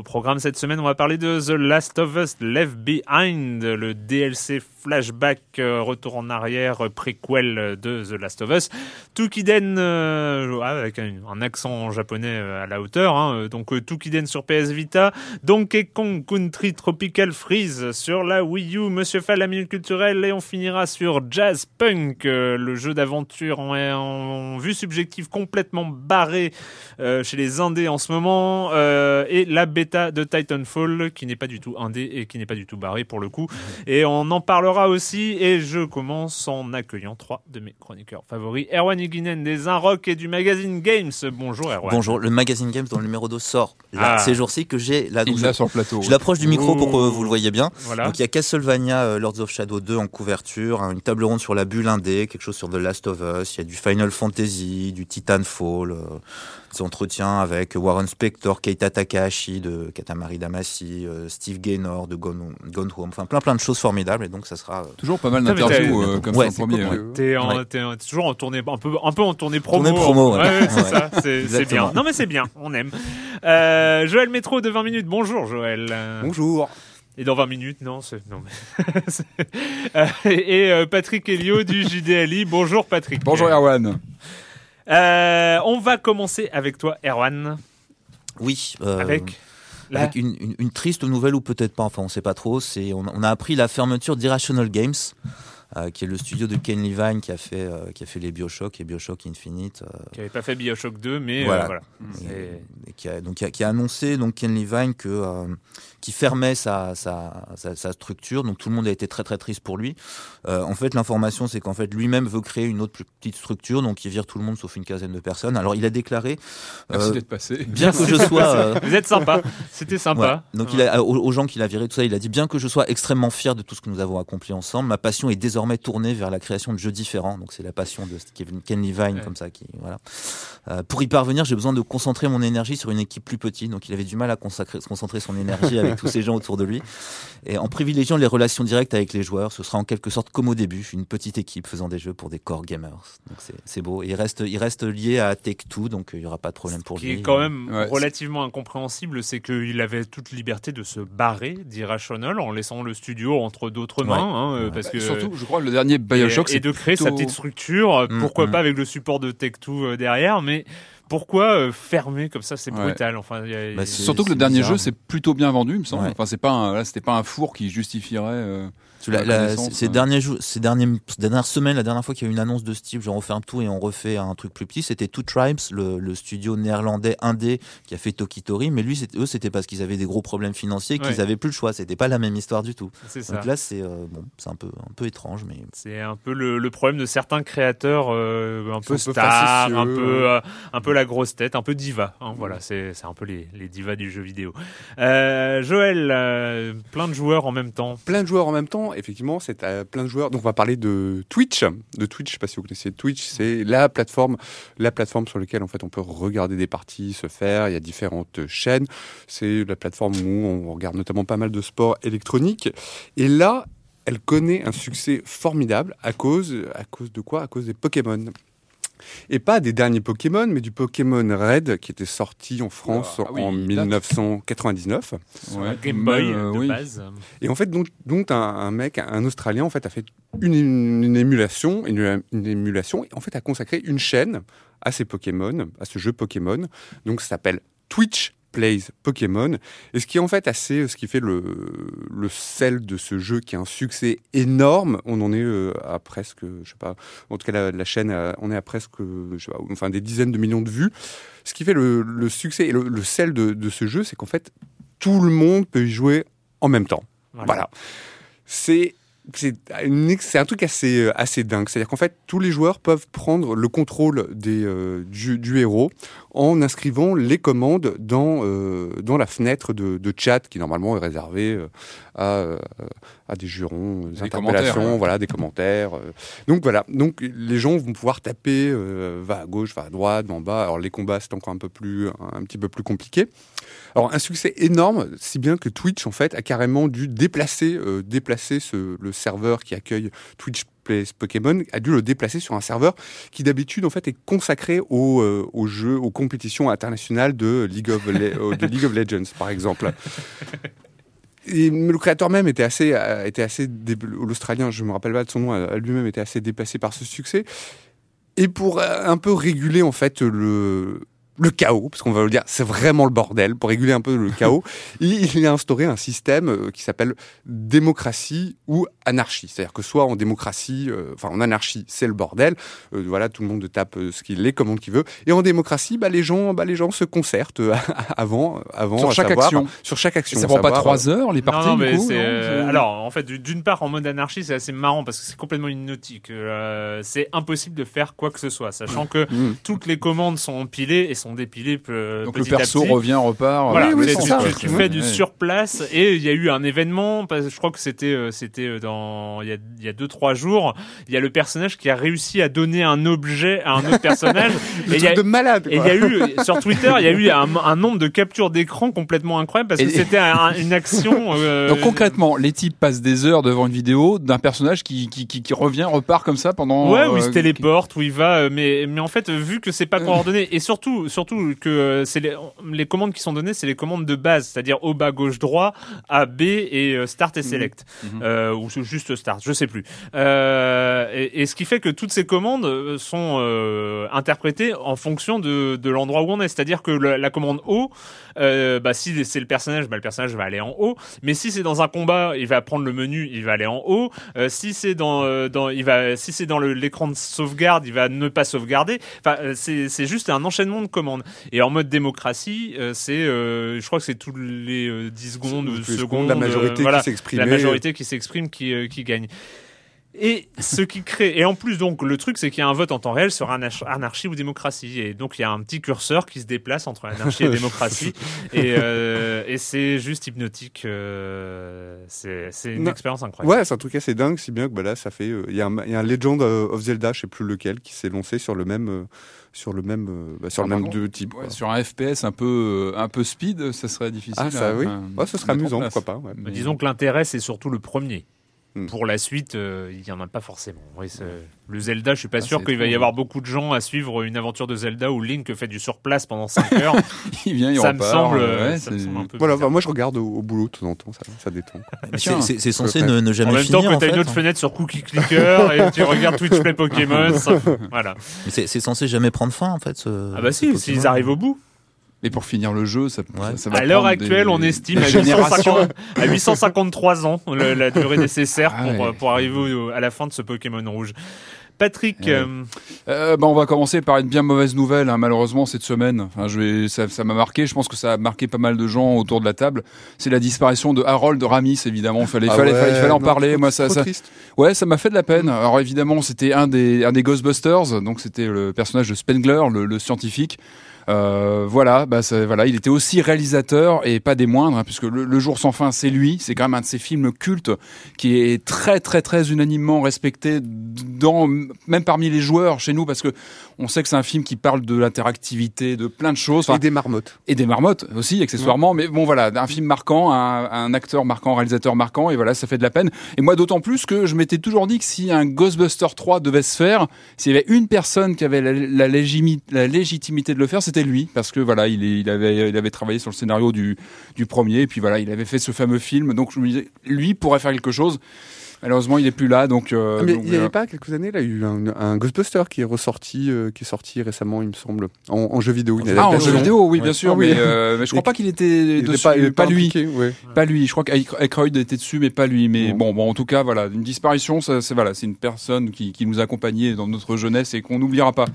Au programme cette semaine, on va parler de The Last of Us Left Behind, le DLC flashback, euh, retour en arrière, euh, préquel de The Last of Us. Tukiden, euh, avec un, accent japonais à la hauteur, hein, donc Tukiden sur PS Vita, Donkey Kong Country Tropical Freeze sur la Wii U, Monsieur Fall, la minute culturelle, et on finira sur Jazz Punk, le jeu d'aventure en, en, vue subjective complètement barré chez les indés en ce moment, et la bêta de Titanfall qui n'est pas du tout indé et qui n'est pas du tout barré pour le coup. Et on en parlera aussi et je commence en accueillant trois de mes chroniqueurs favoris. Erwan Higuinen des Rock et du magazine Games. Bonjour Erwan. Bonjour, le magazine Games dont le numéro 2 sort là, ah. ces jours-ci que j'ai là. Donc sur le plateau. Je l'approche du micro pour que vous le voyez bien. Donc il y a Castlevania euh, Lords of Shadow 2 en couverture, hein, une table ronde sur la bulle indé, quelque chose sur The Last of Us, il y a du Final Fantasy, du Titanfall, euh, des entretiens avec Warren Spector, Keita Takahashi de Katamari Damacy, euh, Steve Gaynor de Gone, Gone Home, enfin plein plein de choses formidables et donc ça sera euh, toujours pas mal d'interviews euh, comme ouais, ça premier. T'es es toujours en tournée un peu un peu en tournée promo. Tournée promo, ouais, c'est ça, c'est bien. Non mais c'est bien, on aime. Joël Métro de 20 minutes. Bonjour Joël. Bonjour. Et dans 20 minutes, non, c'est non. Mais et Patrick Elio du JDLI. Bonjour Patrick. Bonjour Erwan. Euh, on va commencer avec toi, Erwan. Oui. Euh, avec avec une, triste nouvelle ou peut-être pas, enfin on sait pas trop. C'est on, on, a appris la fermeture d'Irrational Games, euh, qui est le studio de Ken Levine qui a fait, euh, qui a fait les Bioshock et Bioshock Infinite. Euh. Qui n'avait pas fait Bioshock 2, mais voilà. Et, qui, a, donc, qui, a, annoncé donc Ken Levine que qui fermait sa, sa, sa, structure. Donc tout le monde a été très très triste pour lui. en fait, l'information c'est qu'en fait lui-même veut créer une autre plus petite structure, donc il vire tout le monde sauf une quinzaine de personnes. Alors il a déclaré. Merci d'être passé. Bien que je sois. Vous êtes sympa. C'était sympa. Donc il a, aux, aux gens qu'il a viré tout ça, il a dit bien que je sois extrêmement fier de tout ce que nous avons accompli ensemble. Ma passion est désormais désormais tourné vers la création de jeux différents. Donc c'est la passion de Kevin Ken Levine comme ça qui voilà. Euh, pour y parvenir, j'ai besoin de concentrer mon énergie sur une équipe plus petite. Donc il avait du mal à consacrer, se concentrer son énergie avec tous ces gens autour de lui. Et en privilégiant les relations directes avec les joueurs, ce sera en quelque sorte comme au début, une petite équipe faisant des jeux pour des core gamers. Donc c'est beau. il reste, il reste lié à Take Two, donc il n'y aura pas de problème pour lui. Ce qui est quand même relativement incompréhensible, c'est qu'il avait toute liberté de se barrer d'Irrational en laissant le studio entre d'autres mains. Hein, euh, parce que surtout, je crois, le dernier Bioshock. Et, de créer sa petite structure, mm, pourquoi mm. pas avec le support de Tech2 euh, derrière, mais pourquoi euh, fermer comme ça C'est brutal. Enfin, bah, surtout que le dernier jeu c'est plutôt bien vendu, il me semble. Enfin, c'est pas, c'était pas un four qui justifierait. Euh, ces, derniers jours, ces, derniers, dernières semaines, la dernière fois qu'il y a eu une annonce de Steve, genre on fait un tout et on refait un truc plus petit, c'était Two Tribes, le, studio néerlandais indé qui a fait Tokitori, mais lui, eux, c'était parce qu'ils avaient des gros problèmes financiers qu'ils avaient plus le choix. C'était pas la même histoire du tout. Donc là, c'est euh, bon, c'est un peu, un peu étrange, mais c'est un peu le, problème de certains créateurs, un peu stars, un peu, un peu la la grosse tête, un peu diva. Hein, voilà, c'est un peu les, les, divas du jeu vidéo. Euh, Joël, euh, plein de joueurs en même temps. Plein de joueurs en même temps, effectivement, c'est plein de joueurs. Donc on va parler de Twitch. De Twitch, je sais pas si vous connaissez Twitch, c'est la plateforme, la plateforme sur laquelle en fait on peut regarder des parties se faire. Il y a différentes chaînes. C'est la plateforme où on regarde notamment pas mal de sports électroniques. Et là, elle connaît un succès formidable à cause, à cause de quoi? À cause des Pokémon. Et pas des derniers Pokémon, mais du Pokémon Red qui était sorti en France ah en 1999. Game Boy euh, de base. Et en fait, donc, donc un, mec, un Australien, en fait, a fait une, émulation, une, une, émulation, et en fait a consacré une chaîne à ces Pokémon, à ce jeu Pokémon. Donc ça s'appelle Twitch Plays Pokémon. Et ce qui est en fait assez, ce qui fait le, le sel de ce jeu qui a un succès énorme, on en est euh, à presque, je sais pas, en tout cas la, chaîne, on est à presque, je sais pas, enfin des dizaines de millions de vues. Ce qui fait le, le succès et le, sel de, de, ce jeu, c'est qu'en fait tout le monde peut y jouer en même temps. voilà. C'est c'est un truc assez, euh, assez dingue. C'est-à-dire qu'en fait, tous les joueurs peuvent prendre le contrôle des, euh, du, héros en inscrivant les commandes dans, euh, dans la fenêtre de, de, chat qui normalement est réservée à, à des jurons, des, interpellations, voilà, des commentaires. Donc voilà, donc les gens vont pouvoir taper va à gauche, va à droite, va en bas. Alors les combats c'est encore un peu plus, un petit peu plus compliqué. Alors un succès énorme, si bien que Twitch en fait a carrément dû déplacer, déplacer ce, le serveur qui accueille Twitch Plays Pokémon a dû le déplacer sur un serveur qui d'habitude en fait est consacré aux, euh, aux, jeux, aux compétitions internationales de League of, euh, League of Legends par exemple. Et le créateur même était assez, euh, était assez l'Australien, je me rappelle pas de son nom, lui-même était assez dépassé par ce succès. Et pour un peu réguler en fait le, le chaos, parce qu'on va le dire, c'est vraiment le bordel, pour réguler un peu le chaos, il, a instauré un système euh, qui s'appelle démocratie ou anarchie. C'est-à-dire que soit en démocratie, euh, enfin en anarchie, c'est le bordel, euh, voilà, tout le monde tape ce qu'il est, comment qu'il veut, et en démocratie, bah, les, gens, bah, les gens se concertent avant, avant sur chaque action. Sur chaque action. ça prend pas trois heures, les parties non, Alors, en fait, d'une part, en mode anarchie, c'est assez marrant, parce que c'est complètement hypnotique. c'est impossible de faire quoi que ce soit, sachant que mmh. toutes les commandes sont empilées et sont euh, Donc le perso revient, repart. Voilà, oui, tu, fais du surplace et il y a eu un événement, je crois que c'était euh, c'était euh, dans il y a il y a deux trois jours, il y a le personnage qui a réussi à donner un objet à un autre personnage. et il y a, de malade. Et il y a eu sur Twitter, il y a eu un, nombre de captures d'écran complètement incroyable parce que c'était une action. Donc concrètement, les types passent des heures devant une vidéo d'un personnage qui, qui, qui, revient, repart comme ça pendant. Ouais, où il se téléporte, où il va, mais mais en fait vu que c'est pas coordonné et surtout surtout que euh, c'est les, commandes qui sont données, c'est les commandes de base, c'est-à-dire au bas, gauche, droit, A, B et euh, Start et Select, mhm. Mhm. Euh, ou juste Start, je sais plus. Et, ce qui fait que toutes ces commandes sont interprétées en fonction de, l'endroit où on est, c'est-à-dire que la, commande haut, bah, si c'est le personnage, bah, le personnage va aller en haut, mais si c'est dans un combat, il va prendre le menu, il va aller en haut. si c'est dans, dans, il va, si c'est dans l'écran de sauvegarde, il va ne pas sauvegarder. Enfin, c'est juste un enchaînement de commandes. Et en mode démocratie, euh, c'est, euh, je crois que c'est tous les 10 euh, secondes secondes, la majorité qui s'exprime, la majorité qui s'exprime qui, qui gagne. Et ce qui crée, et en plus donc le truc c'est qu'il y a un vote en temps réel sur anarchie ou démocratie, et donc il y a un petit curseur qui se déplace entre anarchie et démocratie, et, et c'est juste hypnotique, c'est une expérience incroyable. Ouais, c'est un truc assez dingue, si bien que bah là ça fait, il y, a un, y a un Legend of Zelda, je sais plus lequel, qui s'est lancé sur le même sur le même, euh, bah, sur le même deux types. sur un FPS un peu, euh, un peu speed, ça serait difficile. Ah, ça, oui. ce serait amusant, pourquoi pas. Mais disons que l'intérêt, c'est surtout le premier. Hmm. Pour la suite, euh, il n'y en a pas forcément. le Zelda, je suis pas ah, sûr qu'il va y avoir beaucoup de gens à suivre une aventure de Zelda où Link fait du surplace pendant 5 heures. il vient, il ça, me semble, ça me semble un peu voilà, bah, moi je regarde au, boulot de temps en temps, ça, ça détend. C'est censé ne, ne, jamais finir. En même temps, que tu as une autre hein. fenêtre sur Cookie Clicker et tu regardes Twitch Play Pokémon, voilà. C'est censé jamais prendre fin en fait. Ce, ah bah si, s'ils arrivent au bout. Et pour finir le jeu, ça, ça, va À l'heure actuelle, on estime à, 850, à 853 ans la durée nécessaire ah pour, pour arriver à la fin de ce Pokémon rouge. Patrick. Euh, euh, bah, on va commencer par une bien mauvaise nouvelle, hein, malheureusement, cette semaine. Enfin, je vais, ça, ça m'a marqué, je pense que ça a marqué pas mal de gens autour de la table. C'est la disparition de Harold Ramis, évidemment. Il fallait, Ah fallait, ouais, fallait, fallait en non, parler. trop- Moi, ça, ça, ouais, ça m'a fait de la peine. Alors, évidemment, c'était un des, un des Ghostbusters. Donc, c'était le personnage de Spengler, le, le scientifique. Euh, voilà, bah voilà, il était aussi réalisateur et pas des moindres, hein, puisque le, Jour sans fin, c'est lui. C'est quand même un de ces films cultes qui est très très très unanimement respecté même parmi les joueurs chez nous, parce que on sait que c'est un film qui parle de l'interactivité, de plein de choses. Enfin, Et des marmottes. et des marmottes aussi accessoirement. Mais bon voilà un film marquant un, un acteur marquant un réalisateur marquant et voilà ça fait de la peine. Et moi d'autant plus que je m'étais toujours dit que si un Ghostbuster 3 devait se faire s'il y avait une personne qui avait la, la, légimi- la légitimité de le faire c'était lui. Parce que voilà il, est- il avait il avait travaillé sur le scénario du du premier et puis voilà il avait fait ce fameux film. Donc je me disais lui pourrait faire quelque chose malheureusement il est plus là donc, euh, Ah, mais donc, il n'y avait pas quelques années, là, il y a eu un, un Ghostbuster qui est ressorti, euh, qui est sorti récemment, il me semble, en, en jeu vidéo. Il ah, en jeu vidéo, oui, Ouais. bien sûr, Ah oui. mais, euh, mais je crois Et- pas qu'il était dessus, pas, lui. impliqué, ouais. Pas lui, je crois qu'Aykroyd était dessus, mais pas lui. Mais Bon. bon, bon, en tout cas, voilà, une disparition, ça, c'est voilà, c'est une personne qui, qui nous a accompagnés dans notre jeunesse et qu'on n'oubliera pas.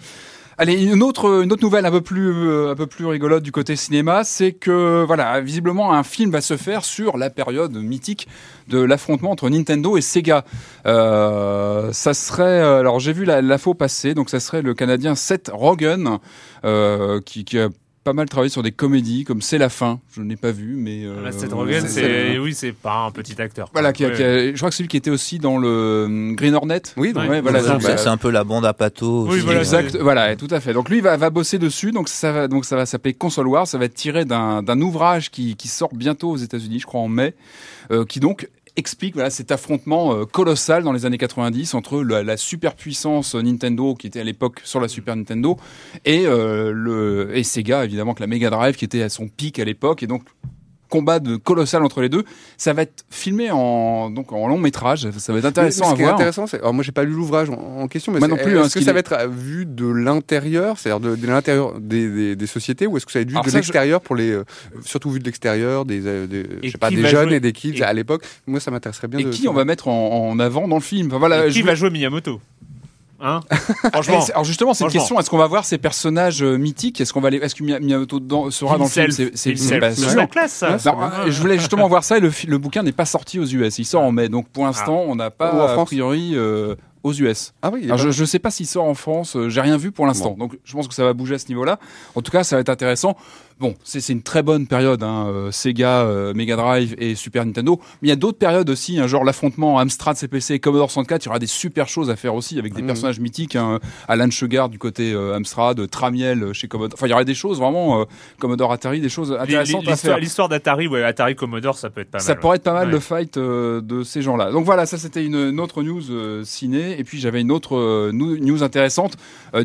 Allez, une autre, une autre nouvelle un peu plus, euh, un peu plus rigolote du côté cinéma, c'est que voilà, visiblement un film va se faire sur la période mythique de l'affrontement entre Nintendo et Sega. Euh, ça serait, alors j'ai vu la, l'info passer, donc ça serait le Canadien Seth Rogen euh, qui, qui a pas mal travaillé sur des comédies comme C'est la fin. Je n'ai pas vu, mais euh, Là, Seth Rogen, c'est- oui, c'est pas un petit acteur. voilà, quoi. qui a- qui a- je crois que c'est lui qui était aussi dans le hum, Green Hornet. Oui, donc, Ouais, voilà, C'est- bah, un peu la bande à Pato. Oui, voilà, exact, voilà, tout à fait. Donc lui va, va bosser dessus, donc ça va, donc ça va s'appeler Console Wars, ça va être tiré d'un d'un ouvrage qui, qui sort bientôt aux États-Unis, je crois en mai, euh, qui donc explique voilà cet affrontement euh, colossal dans les années 90 entre la, superpuissance Nintendo qui était à l'époque sur la Super Nintendo et euh, le et Sega évidemment que la Mega Drive qui était à son pic à l'époque et donc combat de colossal entre les deux ça va être filmé en donc en long métrage ça va être Mais intéressant ce à qui est voir intéressant, c'est. Alors, moi, j'ai pas lu l'ouvrage en, en question, mais Moi non plus, hein, est-ce ce que ça est- va être vu de l'intérieur, c'est-à-dire de, de l'intérieur des, des, des sociétés, ou est-ce que ça va être vu Alors de je- l'extérieur pour les, euh, surtout vu de l'extérieur, des, euh, des, Et je sais pas, qui des va jeunes jouer- et des kids et- à l'époque. Moi, ça m'intéresserait bien et de. qui on va mettre en, en avant dans le film? Enfin, voilà Et qui je- va jouer Miyamoto? Hein Franchement. c'est- Alors justement, c'est une question. Est-ce qu'on va voir ces personnages euh, mythiques? Est-ce qu'on va les, est-ce que Miyamoto dedans- sera dans le film C'est- bah, la classe, ça. Non, euh, je voulais justement voir ça. Et le, le bouquin n'est pas sorti aux US. Il sort en mai. Donc pour l'instant, on n'a pas Ou en a France. priori euh, aux US. Ah oui, Alors, je ne sais pas s'il sort en France. euh, J'ai rien vu pour l'instant. Donc je pense que ça va bouger à ce niveau-là. En tout cas, ça va être intéressant. Bon, c'est une très bonne période, hein, euh, Sega, euh, Mega Drive et Super Nintendo. Mais il y a d'autres périodes aussi, hein, genre l'affrontement Amstrad CPC et Commodore 64. Il y aura des super choses à faire aussi avec des Mhm. personnages mythiques. Hein, Alan Sugar du côté euh, Amstrad, Tramiel chez Commodore. Enfin, il y aurait des choses vraiment Commodore Atari, des choses intéressantes à faire. l'histoire d'Atari, ouais, Atari Commodore, ça peut être pas mal. Ça pourrait être pas mal Ouais. le fight de ces gens-là. Donc voilà, ça c'était une, une autre news ciné. Et puis j'avais une autre news intéressante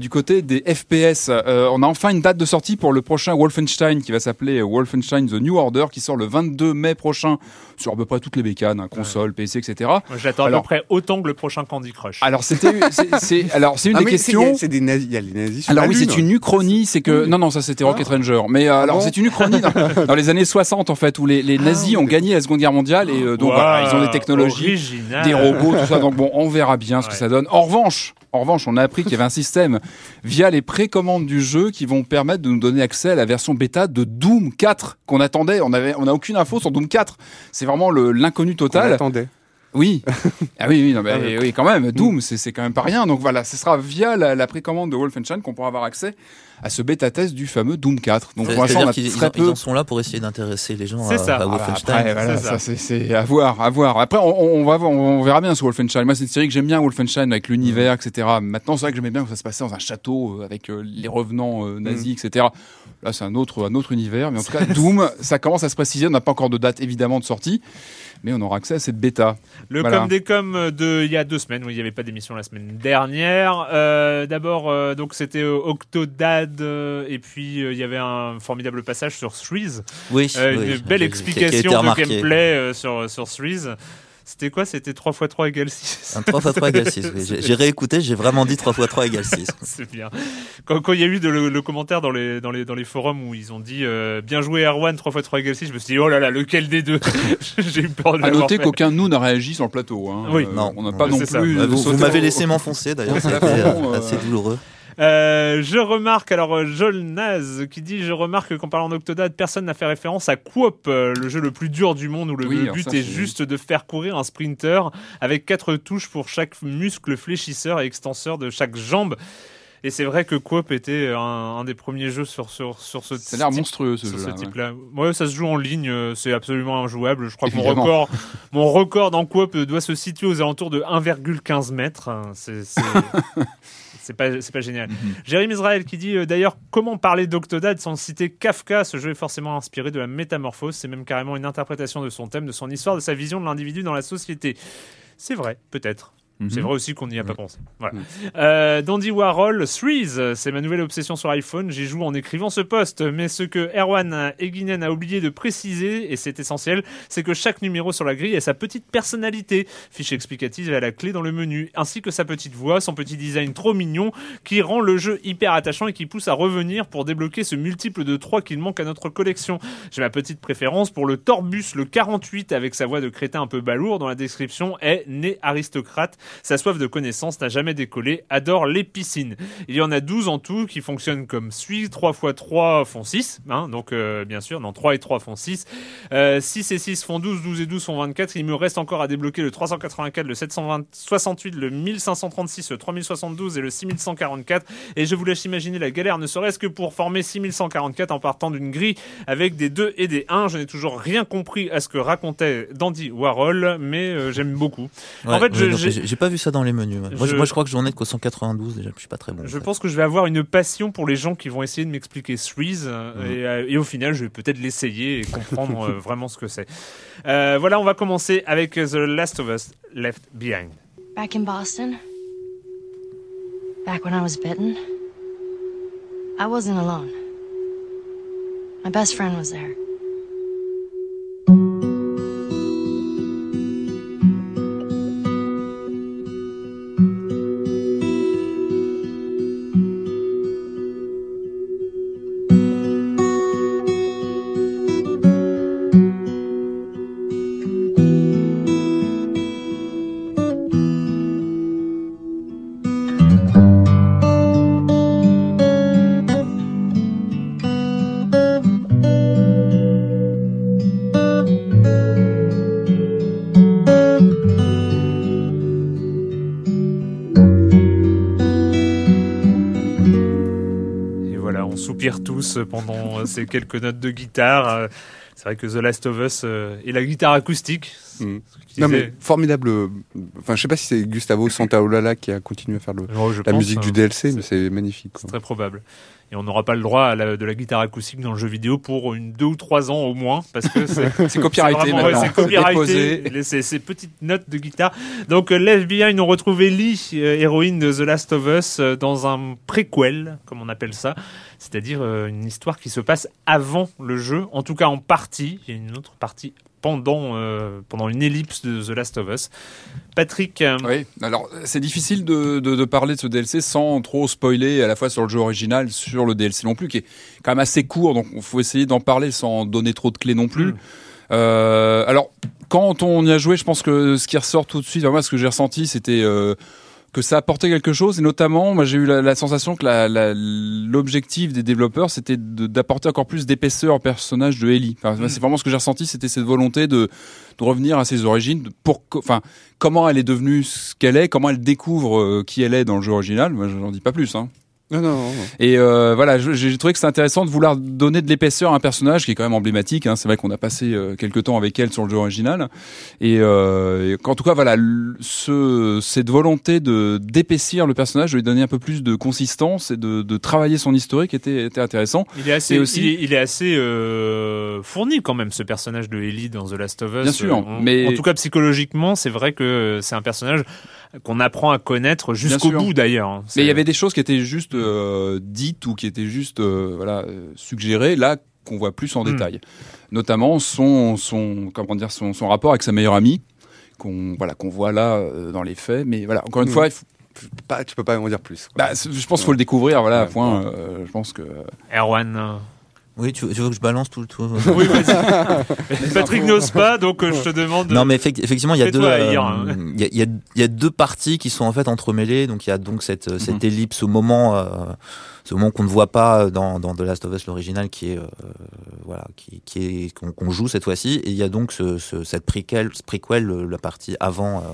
du côté des FPS. On a enfin une date de sortie pour le prochain Wolfenstein qui va s'appeler euh, Wolfenstein The New Order qui sort le 22 mai prochain sur à peu près toutes les bécanes, hein, console, PC, etc. J'attends à peu Alors- près autant que le prochain Candy Crush. Alors c'était, c'est- alors c'est une Ah, des questions. C'est des nazis. Il y a les nazis sur Alors la oui, c'est une uchronie, c'est que non non ça c'était Rocket Ranger, mais euh, alors bon c'est une uchronie dans, dans les années 60 en fait où les, les nazis oui, ont gagné la Seconde Guerre mondiale et euh, donc voilà, ils ont des technologies, original. des robots, tout ça. Donc bon, on verra bien ce que ça donne. En revanche, en revanche, on a appris qu'il y avait un système via les précommandes du jeu qui vont permettre de nous donner accès à la version bêta de Doom 4 qu'on attendait. On avait, on a aucune info sur Doom 4. C'est vraiment l'inconnu On total. attendait. Oui. Ah oui, oui, non, mais, Ah oui. oui, quand même. Doom, c'est c'est quand même pas rien. Donc voilà, ce sera via la, la précommande de Wolfenstein qu'on pourra avoir accès à ce bêta test du fameux Doom 4. Donc C'est- pour l'instant, on C'est-à-dire a qu'ils très ils en- peu. ils en sont là pour essayer d'intéresser les gens C'est à, ça. à Ah Wolfenstein. Après, voilà, c'est ça. ça, c'est- c'est à voir, à voir. Après, on, on va, voir- on verra bien ce Wolfenstein. Moi, c'est une série que j'aime bien, Wolfenstein, avec l'univers, etc. Maintenant, c'est vrai que j'aimais bien que ça se passait dans un château euh, avec euh, les revenants euh, nazis, etc. Là, c'est un autre, un autre univers. Mais en tout cas, Doom, ça commence à se préciser. On n'a pas encore de date, évidemment, de sortie. Mais on aura accès à cette bêta. Le Voilà. com des com de il y a deux semaines, où il n'y avait pas d'émission la semaine dernière. Euh, D'abord, euh, donc c'était euh, Octodad, euh, et puis euh, il y avait un formidable passage sur Threes. Oui, Euh, oui, une belle explication de gameplay euh, sur, sur Threes. C'était quoi? C'était 3 x 3 égale 6. Un 3 x 3 égale 6. oui. J'ai réécouté, j'ai vraiment dit 3 x 3 égale 6. C'est bien. Quand quand il y a eu de- le, le commentaire dans les, dans, les, dans les forums où ils ont dit euh, bien joué Erwan 3 x 3 égale 6, je me suis dit oh là là, lequel des deux? J'ai eu peur de À noter qu'aucun de nous n'a réagi sur le plateau. Hein. Oui. Euh, Non. on n'a pas non ça. plus. Vous vous m'avez au- laissé m'enfoncer d'ailleurs, au ça a été plafond, euh, euh, assez douloureux. Euh, je remarque, alors euh, Joel Naz qui dit Je remarque qu'en parlant d'Octodad, personne n'a fait référence à Coop, euh, le jeu le plus dur du monde où le, Oui, but ça, est juste de faire courir un sprinter avec quatre touches pour chaque muscle fléchisseur et extenseur de chaque jambe. Et c'est vrai que Coop était un, un des premiers jeux sur, sur, sur ce Ça a l'air monstrueux ce jeu-là. ouais. ça se joue en ligne, c'est absolument injouable. Je crois que mon record, mon record dans Coop doit se situer aux alentours de 1,15 mètres. hein. C'est c'est- pas c'est pas génial. Mhm. Jérémy Israël qui dit euh, d'ailleurs comment parler d'Octodad sans citer Kafka? Ce jeu est forcément inspiré de la métamorphose. C'est même carrément une interprétation de son thème, de son histoire, de sa vision de l'individu dans la société. C'est vrai, peut-être. C'est Mhm. vrai aussi qu'on n'y a pas pensé. Voilà. Mhm. Euh, Dandy Warhol, Threes, c'est ma nouvelle obsession sur iPhone. J'y joue en écrivant ce post. Mais ce que Erwan Eguinen a oublié de préciser, et c'est essentiel, c'est que chaque numéro sur la grille a sa petite personnalité. Fiche explicative à la clé dans le menu, ainsi que sa petite voix, son petit design trop mignon, qui rend le jeu hyper attachant et qui pousse à revenir pour débloquer ce multiple de 3 qu'il manque à notre collection. J'ai ma petite préférence pour le Torbus, le 48, avec sa voix de crétin un peu balourd, dont la description est né aristocrate. Sa soif de connaissance n'a jamais décollé, adore les piscines. Il y en a 12 en tout qui fonctionnent comme suit. 3 x 3 font 6, hein, donc euh, bien sûr, non, 3 et 3 font 6. Euh, 6 et 6 font 12, 12 et 12 font 24. Il me reste encore à débloquer le 384, le 768, le 1536, le 3072 et le 6144. Et je vous laisse imaginer la galère, ne serait-ce que pour former 6144 en partant d'une grille avec des 2 et des 1. Je n'ai toujours rien compris à ce que racontait Dandy Warhol, mais euh, j'aime beaucoup. Ouais, En fait, ouais, j'ai pas vu ça dans les menus. ouais. Moi, Je- moi, je crois que j'en ai qu'au 192 déjà. Je suis pas très bon. Je fait. pense que je vais avoir une passion pour les gens qui vont essayer de m'expliquer Threes Mhm. et, euh, et au final je vais peut-être l'essayer et comprendre euh, vraiment ce que c'est. Euh, voilà, on va commencer avec The Last of Us Left Behind. Back in Boston, back when I was bitten, I wasn't alone. My best friend was there. Soupire tous pendant euh, ces quelques notes de guitare. Euh, C'est vrai que The Last of Us euh, et la guitare acoustique. Tu Non mais formidable. euh, Enfin, je sais pas si c'est Gustavo Santaolalla qui a continué à faire le, Oh, la pense, musique hein. du DLC, mais c'est magnifique. C'est très probable. Et on n'aura pas le droit à la- de la guitare acoustique dans le jeu vidéo pour une deux ou trois ans au moins, parce que c'est copyrighté c'est copyrighté. Ces, petites notes de guitare. Donc, euh, on retrouve Ellie, euh, héroïne de The Last of Us, euh, dans un préquel, comme on appelle ça. C'est-à-dire euh, une histoire qui se passe avant le jeu, en tout cas en partie. Il y a une autre partie pendant, euh, pendant une ellipse de The Last of Us. Patrick, euh, Oui, alors c'est difficile de, de, de parler de ce DLC sans trop spoiler à la fois sur le jeu original, sur le DLC non plus, qui est quand même assez court, donc il faut essayer d'en parler sans donner trop de clés non plus. Mm. Euh, alors, quand on y a joué, je pense que ce qui ressort tout de suite, enfin, moi ce que j'ai ressenti, c'était que ça apportait quelque chose, et notamment, moi j'ai eu la, la sensation que la- la- l'objectif des développeurs, c'était d'apporter encore plus d'épaisseur au personnage de Ellie. Enfin, Mm. C'est vraiment ce que j'ai ressenti, c'était cette volonté de, de revenir à ses origines, pour, enfin, comment elle est devenue ce qu'elle est, comment elle découvre euh, qui elle est dans le jeu original. Moi, je n'en dis pas plus. Hein. Non, non, non. non. Et euh, voilà, j'ai trouvé que c'est intéressant de vouloir donner de l'épaisseur à un personnage qui est quand même emblématique. Hein. C'est vrai qu'on a passé euh, quelques temps avec elle sur le jeu original, et, euh, et qu'en tout cas, voilà, ce, cette volonté de d'épaissir le personnage, de lui donner un peu plus de consistance et de, de travailler son historique était, était intéressant. Il est assez, Et aussi- il est, il est assez euh, fourni quand même ce personnage de Ellie dans The Last of Us. Bien sûr, Euh, on- mais- en tout cas psychologiquement, c'est vrai que c'est un personnage qu'on apprend à connaître jusqu'au bout d'ailleurs. hein. Mais il y avait des choses qui étaient juste euh, dites ou qui étaient juste euh, voilà euh, suggérées là qu'on voit plus en Hmm. détail. Notamment son son comment dire son, son rapport avec sa meilleure amie qu'on voilà qu'on voit là euh, dans les faits. Mais voilà, encore une Mm. fois, il faut- pas, tu peux pas en dire plus. bah, je pense qu'il faut le découvrir. Voilà, Ouais, point. euh, je pense que Erwan. Oui, tu, tu veux que je balance tout le tout Oui, vas-y. Patrick n'ose pas, donc euh, je te demande. Non, mais effect- effectivement, il y a deux, euh, hein. il y, a, il y a- il y a deux parties qui sont en fait entremêlées. Donc il y a donc cette, euh, cette ellipse au moment, euh, ce moment qu'on ne voit pas dans, dans The Last of Us l'original, qui est euh, voilà, qui, qui est qu'on joue cette fois-ci. Et il y a donc ce, ce- cette prequel, ce prequel, le- la partie avant.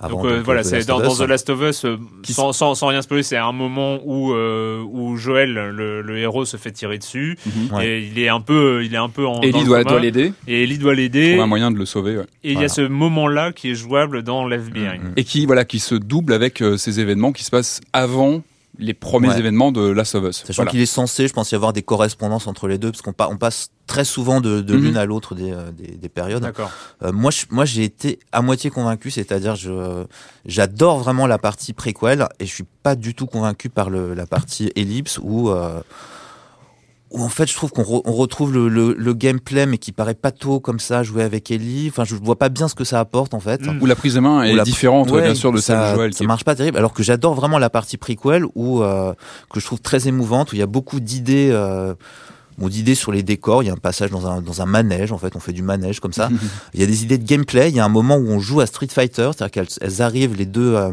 Euh, avant Donc, euh, donc, voilà, The c'est Last dans, of dans Us. The Last of Us, euh, sans, sans, sans rien spoiler, c'est un moment où euh, où Joël, le, le héros, se fait tirer dessus Ouais. et il est un peu, il est un peu en. Ellie doit, l'aider. Et Ellie doit Trouver l'aider. un moyen de le sauver. ouais. Et il y a ce moment-là qui est jouable dans l'FBI. Mhm. Et qui voilà qui se double avec euh, ces événements qui se passent avant les premiers Ouais. événements de Last of Us. Sachant Voilà. qu'il est censé, je pense, y avoir des correspondances entre les deux, parce qu'on pa- on passe très souvent de, de Mhm. l'une à l'autre des, euh, des, des périodes. D'accord. Euh, moi, je- moi, j'ai été à moitié convaincu, c'est-à-dire, je, j'adore vraiment la partie préquel, et je suis pas du tout convaincu par le, la partie ellipse où, euh, où en fait, je trouve qu'on re- on retrouve le, le, le gameplay, mais qui paraît pas tôt comme ça, jouer avec Ellie. Enfin, je vois pas bien ce que ça apporte en fait. Mm. Où la prise de main est différente, ouais, bien sûr, de celle ça, de Joël. Ça marche pas terrible. Alors que j'adore vraiment la partie prequel où euh, que je trouve très émouvante, où il y a beaucoup d'idées. Euh, Bon, d'idées sur les décors, il y a un passage dans un, dans un manège, en fait, on fait du manège comme ça. Il y a des idées de gameplay, il y a un moment où on joue à Street Fighter, c'est-à-dire qu'elles elles arrivent, les deux, euh,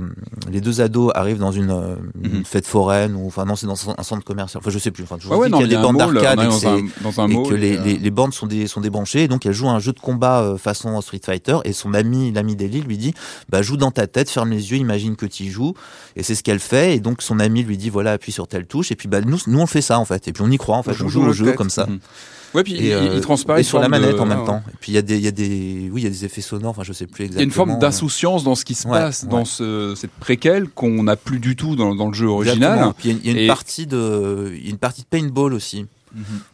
les deux ados arrivent dans une, euh, une Mhm. fête foraine, ou enfin non, c'est dans un centre commercial, enfin je sais plus, enfin je vous Ouais, dis qu'il y a des bandes d'arcade on et que dans c'est- un, dans un et que les, les, les bornes sont, des, sont débranchées. Et donc, elle joue un jeu de combat euh, façon Street Fighter. Et son ami, l'ami d'Ellie, lui dit bah, Joue dans ta tête, ferme les yeux, imagine que tu y joues. Et c'est ce qu'elle fait. Et donc, son ami lui dit Voilà, appuie sur telle touche. Et puis, bah, nous, nous, on fait ça, en fait. Et puis, on y croit, en fait. joue On joue au jeu tête. comme ça. Mhm. Ouais, puis il, Et, euh, il transparaît et sur la manette de- en même ouais. temps. Et puis, il y, a des- il y, a des- oui, il y a des effets sonores. Enfin, je sais plus Il y exactement. a une forme d'insouciance dans ce qui se Ouais, passe ouais. dans ce, cette préquelle qu'on n'a plus du tout dans, dans le jeu original. Exactement. Puis, il y a il y a une, Et- partie de, il y a une partie de paintball aussi.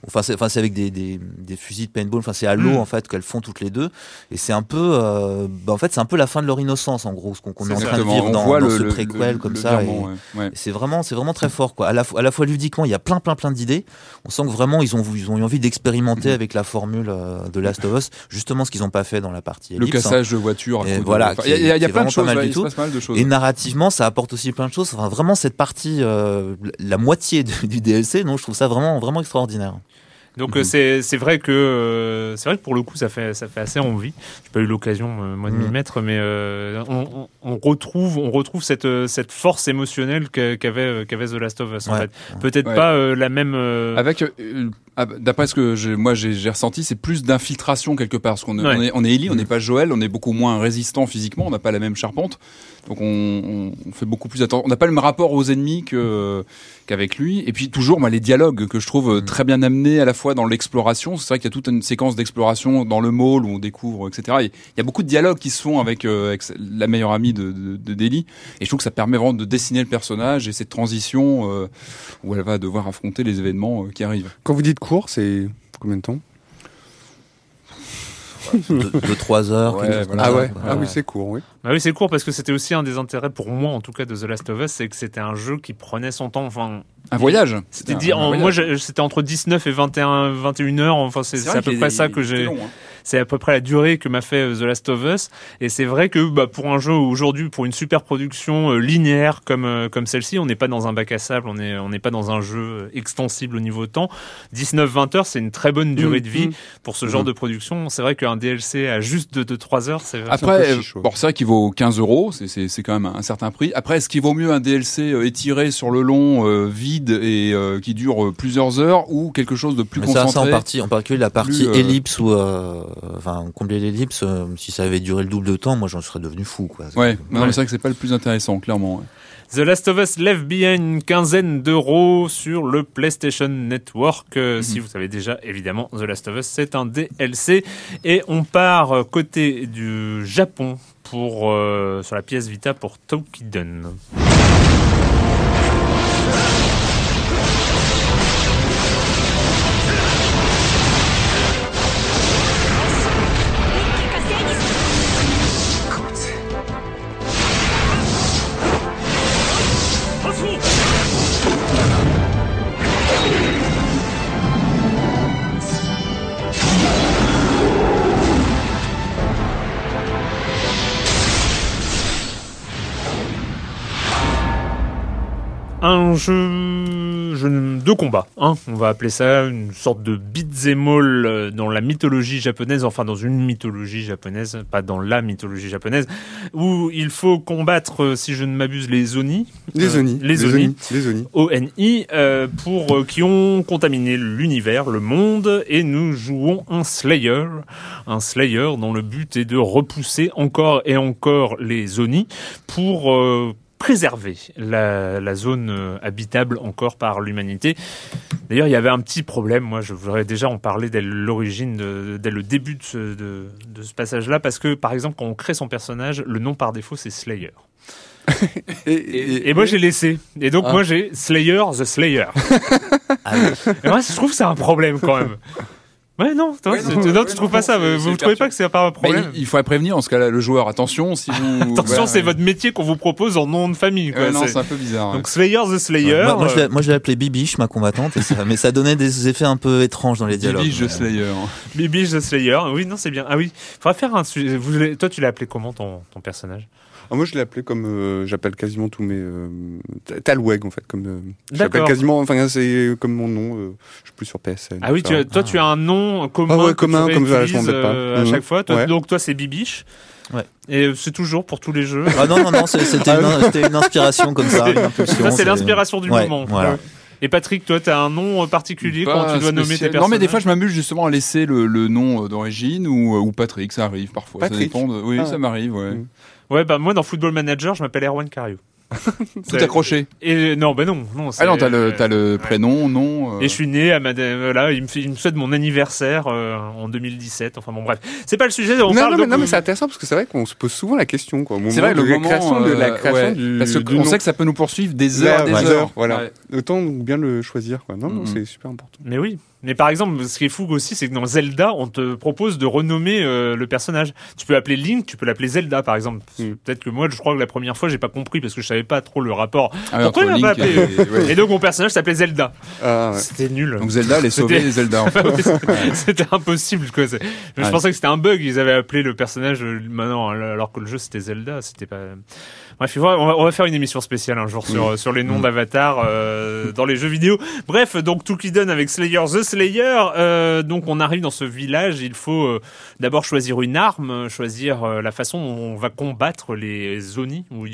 Enfin, c'est, enfin, c'est avec des, des, des fusils de paintball. Enfin, c'est à l'eau Mm. en fait qu'elles font toutes les deux. Et c'est un peu, euh, bah, en fait, c'est un peu la fin de leur innocence en gros, ce qu'on, qu'on est, en train de vivre dans, ce le- préquel le- comme le ça. virement, et, ouais. Ouais. et c'est vraiment, c'est vraiment très fort quoi. À la, fois- à la fois ludiquement, il y a plein, plein, plein d'idées. On sent que vraiment ils ont, ils ont eu envie d'expérimenter Mhm. avec la formule euh, de Last of Us, justement ce qu'ils n'ont pas fait dans la partie Le hein. cassage de voiture. Et voilà, Il y a, y plein de choses. mal ouais, du tout. passe pas mal de choses. Et narrativement, ça apporte aussi plein de choses. Enfin, vraiment cette partie, euh, la moitié du, du DLC, non, je trouve ça vraiment, vraiment extraordinaire. Donc euh, c'est c'est vrai que euh, c'est vrai que pour le coup ça fait ça fait assez envie. J'ai pas eu l'occasion euh, moi de m'y Mhm. mettre, mais euh, on, retrouve on retrouve cette cette force émotionnelle qu'avait qu'avait The Last of Us en Ouais. fait. Peut-être Ouais. pas euh, la même. euh, Avec, euh, ah, d'après ce que j'ai- moi j'ai j'ai ressenti, c'est plus d'infiltration quelque part. Parce qu'on Ouais. on est, on est Ellie, on n'est pas Joël, on est beaucoup moins résistant physiquement, on n'a pas la même charpente. Donc on, on- fait beaucoup plus attention. On n'a pas le même rapport aux ennemis que qu'avec lui. Et puis toujours bah, les dialogues que je trouve euh, très bien amenés à la fois dans l'exploration. C'est vrai qu'il y a toute une séquence d'exploration dans le mall où on découvre, etc. Et il y a beaucoup de dialogues qui se font avec, euh, avec la meilleure amie de, de, de Deli. Et je trouve que ça permet vraiment de dessiner le personnage et cette transition euh, où elle va devoir affronter les événements euh, qui arrivent. Quand vous dites court, c'est combien de temps De 3 heures. Ouais, voilà. Ah ouais, ah oui, c'est court, oui. Bah oui, c'est court parce que c'était aussi un des intérêts pour moi, en tout cas, de The Last of Us, c'est que c'était un jeu qui prenait son temps. Enfin, Un voyage. c'était dit, en- moi, c'était entre 19 et 21, 21 heures. Enfin, c'est à peu près ça que j'ai. long, hein. C'est à peu près la durée que m'a fait euh, The Last of Us. Et c'est vrai que bah, pour un jeu aujourd'hui, pour une super production euh, linéaire comme euh, comme celle-ci, on n'est pas dans un bac à sable, on est on n'est pas dans un jeu extensible au niveau temps. 19-20 heures, c'est une très bonne durée Mmh, de vie mmh. pour ce genre Mhm. de production. C'est vrai qu'un DLC à juste de, de 3 heures, c'est Après, bon, c'est vrai qu'il vaut 15 euros, c'est- c'est c'est quand même un certain prix. Après, est-ce qu'il vaut mieux un DLC étiré sur le long, euh, vide et euh, qui dure plusieurs heures, ou quelque chose de plus Mais ça, concentré ça en partie, en particulier la partie Plus, euh, ellipse ou euh, enfin combler l'ellipse, euh, si ça avait duré le double de temps, moi j'en serais devenu fou quoi. Ouais, non, Ouais. mais c'est vrai que c'est pas le plus intéressant, clairement. ouais. The Last of Us Left Behind, une quinzaine d'euros sur le PlayStation Network. Euh, Si vous savez déjà, évidemment, The Last of Us, c'est un DLC. Et on part euh, côté du Japon pour, euh, sur la pièce Vita pour Toukiden. Un jeu, jeu de combat. Hein. On va appeler ça une sorte de beat'em all euh, dans la mythologie japonaise, enfin dans une mythologie japonaise, pas dans la mythologie japonaise, où il faut combattre, euh, si je ne m'abuse, les Oni. Les Euh, Oni. les Oni. Les Oni. ONI euh, pour euh, qui ont contaminé l'univers, le monde, et nous jouons un Slayer, un Slayer dont le but est de repousser encore et encore les Oni pour préserver la, la zone euh, habitable encore par l'humanité. D'ailleurs, il y avait un petit problème. Moi, je voudrais déjà en parler dès l'origine, dès le début de ce, de, de ce passage-là, parce que, par exemple, quand on crée son personnage, le nom par défaut, c'est Slayer. Et, Et, et moi, j'ai laissé. Et donc, Ah. moi, j'ai Slayer the Slayer. Ah oui. Et moi, je trouve que c'est un problème quand même. Ouais, non, toi, Ouais, c'est- non, tu non, trouves pas non, ça Vous ne trouvez pas que c'est pas un problème il, il faudrait prévenir en ce cas-là le joueur. Attention, si vous. Attention, c'est votre métier qu'on vous propose en nom de famille. Quoi. ouais, non, C'est- un peu bizarre. Donc Slayer the Slayer. moi, moi, je euh, l'ai- moi, je l'ai appelé Bibiche, ma combattante, et ça- mais ça donnait des effets un peu étranges dans les dialogues. Bibiche euh, Slayer. Bibiche the Slayer. Oui, non, c'est bien. Ah oui, faudrait faire un sujet. Vous, toi, tu l'as appelé comment ton, ton personnage? Moi, je l'ai appelé comme euh, j'appelle quasiment tous mes euh, Talweg en fait, comme euh, j'appelle quasiment. Enfin, c'est comme mon nom. euh, je suis plus sur PSN. Ah oui, tu toi, tu as un nom commun, Ah ouais, que commun, tu comme ça, je m'embête pas. euh, à Mhm. chaque fois. Toi- Ouais. Donc toi, c'est Bibiche. Ouais. Et c'est toujours pour tous les jeux. Ah non, non, non, c'est- c'était une, inspiration comme ça, une impulsion. Ça, c'est l'inspiration du Ouais, moment. Voilà. Et Patrick, toi, tu as un nom euh, particulier quand tu dois nommer tes personnages Non, mais des fois, je m'amuse justement à laisser le, le nom euh, d'origine ou, euh, ou Patrick, ça arrive parfois. Patrick. Ça dépend de... Oui, Ah. ça m'arrive, ouais. Ouais, bah moi dans Football Manager, je m'appelle Erwan Cario. Tout accroché. Et non, bah non, Ah non, t'as le, euh, t'as le prénom, nom. euh, Et je suis né à Madame. Voilà, il me, fait, il me souhaite mon anniversaire euh, en 2017. Enfin bon, bref, c'est pas le sujet. On non, parle non, mais, non, mais euh, c'est intéressant parce que c'est vrai qu'on se pose souvent la question. Quoi, C'est vrai, le la moment. création de la euh, création ouais, du. Parce qu'on nom. sait que ça peut nous poursuivre des heures, des ouais, heures. Voilà. Ouais. Autant bien le choisir. Quoi. Non, non, Mhm. c'est super important. Mais oui. Mais par exemple, ce qui est fou aussi, c'est que dans Zelda, on te propose de renommer euh, le personnage. Tu peux l'appeler Link, tu peux l'appeler Zelda, par exemple. Mm. Peut-être que moi, je crois que la première fois, j'ai pas compris parce que je savais pas trop le rapport. Ah Pourquoi il pas appelé et- ouais. Et donc mon personnage s'appelait Zelda. Ah, ouais. C'était nul. Donc Zelda, les sauver, C'était- Zelda. en fait. C'était impossible quoi. Je pensais que c'était un bug. Ils avaient appelé le personnage euh, maintenant alors que le jeu c'était Zelda. C'était pas. Bref, on, va, on va faire une émission spéciale un jour sur sur les noms Mm. d'avatar euh, dans les jeux vidéo. Bref, donc tout qui donne avec Slayer the Slayer. euh, donc on arrive dans ce village. Il faut euh, d'abord choisir une arme, choisir euh, la façon dont on va combattre les Oni ou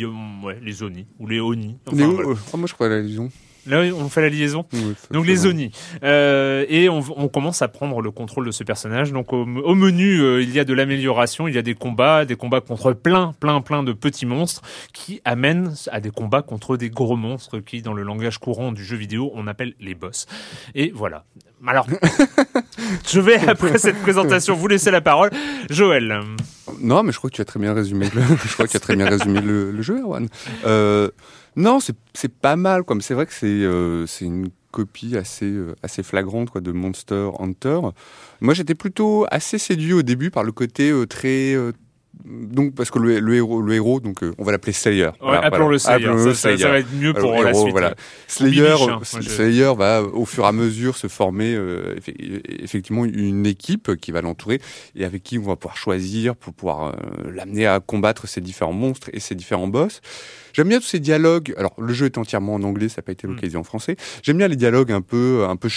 ouais les Oni ou les Oni. Enfin, voilà. euh, oh, moi, je crois la liaison. Là, on fait la liaison. Oui, Donc les Oni. Euh, et on, on commence à prendre le contrôle de ce personnage. Donc au, au menu, euh, il y a de l'amélioration, il y a des combats, des combats contre plein, plein, plein de petits monstres qui amènent à des combats contre des gros monstres qui, dans le langage courant du jeu vidéo, on appelle les boss. Et voilà. Alors, je vais après cette présentation vous laisser la parole, Joël. Non, mais je crois que tu as très bien résumé le, je crois que tu as très bien résumé le, le jeu, Erwan. Euh, non, c'est, pas mal, comme c'est vrai que c'est, euh, une copie assez, euh, assez flagrante, quoi, de Monster Hunter. Moi, j'étais plutôt assez séduit au début par le côté euh, très, euh, donc, parce que le, le héros, le héros, donc, euh, on va l'appeler Slayer. Ouais, Voilà, appelons-le voilà. Slayer. Appelons-le Ça, ça- ça Slayer. va être mieux pour la héros, suite. voilà. Slayer, hein, euh, je- Slayer va au fur et à mesure se former euh, effe- effectivement une équipe qui va l'entourer et avec qui on va pouvoir choisir pour pouvoir euh, l'amener à combattre ces différents monstres et ces différents boss. J'aime bien tous ces dialogues. Alors le jeu est entièrement en anglais, ça n'a pas été Mm. localisé en français. J'aime bien les dialogues un peu un peu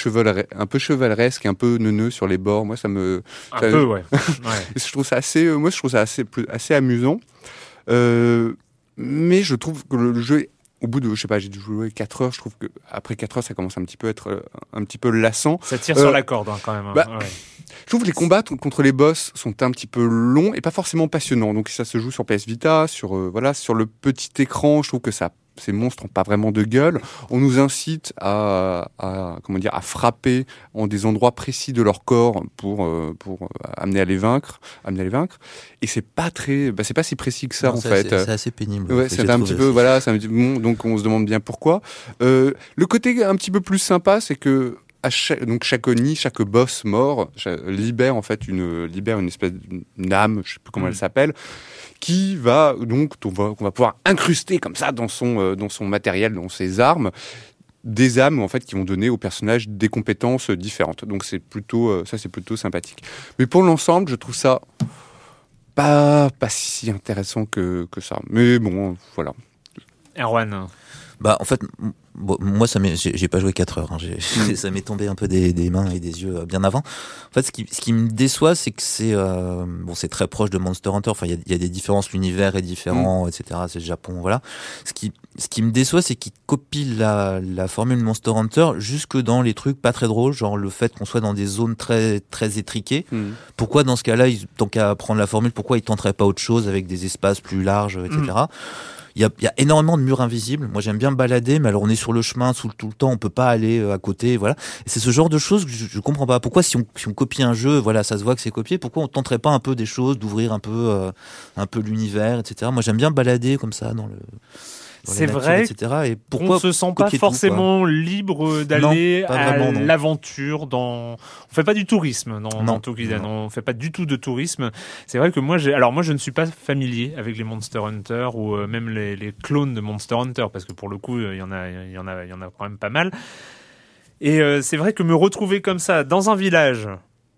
un peu chevaleresques, un peu neuneux sur les bords. Moi ça me Un ça- peu, ouais. ouais. je trouve ça assez, euh, moi je trouve ça assez, assez amusant. Euh, mais je trouve que le, le jeu, est- au bout de, je sais pas, j'ai dû jouer 4 heures, je trouve que après 4 heures, ça commence un petit peu à être euh, un petit peu lassant. Ça tire Euh, sur la corde hein, quand même. hein. bah, Ouais. Je trouve que les combats contre les boss sont un petit peu longs et pas forcément passionnants. Donc ça se joue sur PS Vita, sur euh, voilà, sur le petit écran. Je trouve que ça, ces monstres n'ont pas vraiment de gueule. On nous incite à, à comment dire, à frapper en des endroits précis de leur corps pour euh, pour euh, amener à les vaincre, amener à les vaincre. Et c'est pas très, bah, c'est pas si précis que ça Non, en c'est fait. assez- C'est assez pénible. Ouais, c'est un petit peu, voilà, c'est un petit- bon, donc on se demande bien pourquoi. Euh, le côté un petit peu plus sympa, c'est que à chaque, donc chaque Oni, chaque boss mort libère en fait une libère une espèce d'une âme, je sais plus comment Mm. elle s'appelle, qui va donc on va, qu'on va pouvoir incruster comme ça dans son euh, dans son matériel, dans ses armes des âmes en fait qui vont donner au personnage des compétences différentes. Donc c'est plutôt euh, ça c'est plutôt sympathique. Mais pour l'ensemble, je trouve ça pas pas si intéressant que, que ça. Mais bon, voilà. Erwan. Bah, en fait, Bon, moi, ça j'ai pas joué 4 heures. hein. J'ai- ça m'est tombé un peu des, des mains et des yeux euh, bien avant. En fait, ce qui, ce qui me déçoit, c'est que c'est euh, bon, c'est très proche de Monster Hunter. Enfin, il y y a des différences, l'univers est différent, etc. C'est le Japon, voilà. Ce qui, ce qui me déçoit, c'est qu'il copie la, la formule Monster Hunter jusque dans les trucs pas très drôles, genre le fait qu'on soit dans des zones très, très étriquées. Mhm. Pourquoi dans ce cas-là, ils, tant qu'à prendre la formule, pourquoi ils tenteraient pas autre chose avec des espaces plus larges, etc. Il y, a, énormément de murs invisibles. Moi, j'aime bien me balader, mais alors on est sur le chemin tout, le- temps, on peut pas aller euh, à côté, voilà. C'est ce genre de choses que je, je comprends pas. Pourquoi si on, si on copie un jeu, voilà, ça se voit que c'est copié. Pourquoi on tenterait pas un peu des choses, d'ouvrir un peu, euh, un peu l'univers, etc. Moi, j'aime bien me balader comme ça dans le. C'est vrai etc. Et on pourquoi se sent pas tout, forcément libre d'aller à l'aventure dans on fait pas du tourisme dans, Non, dans Tokiden non. on fait pas du tout de tourisme c'est vrai que moi j'ai alors moi je ne suis pas familier avec les Monster Hunter ou euh, même les, les clones de Monster Hunter parce que pour le coup il y en a il y en a il y en a quand même pas mal et euh, c'est vrai que me retrouver comme ça dans un village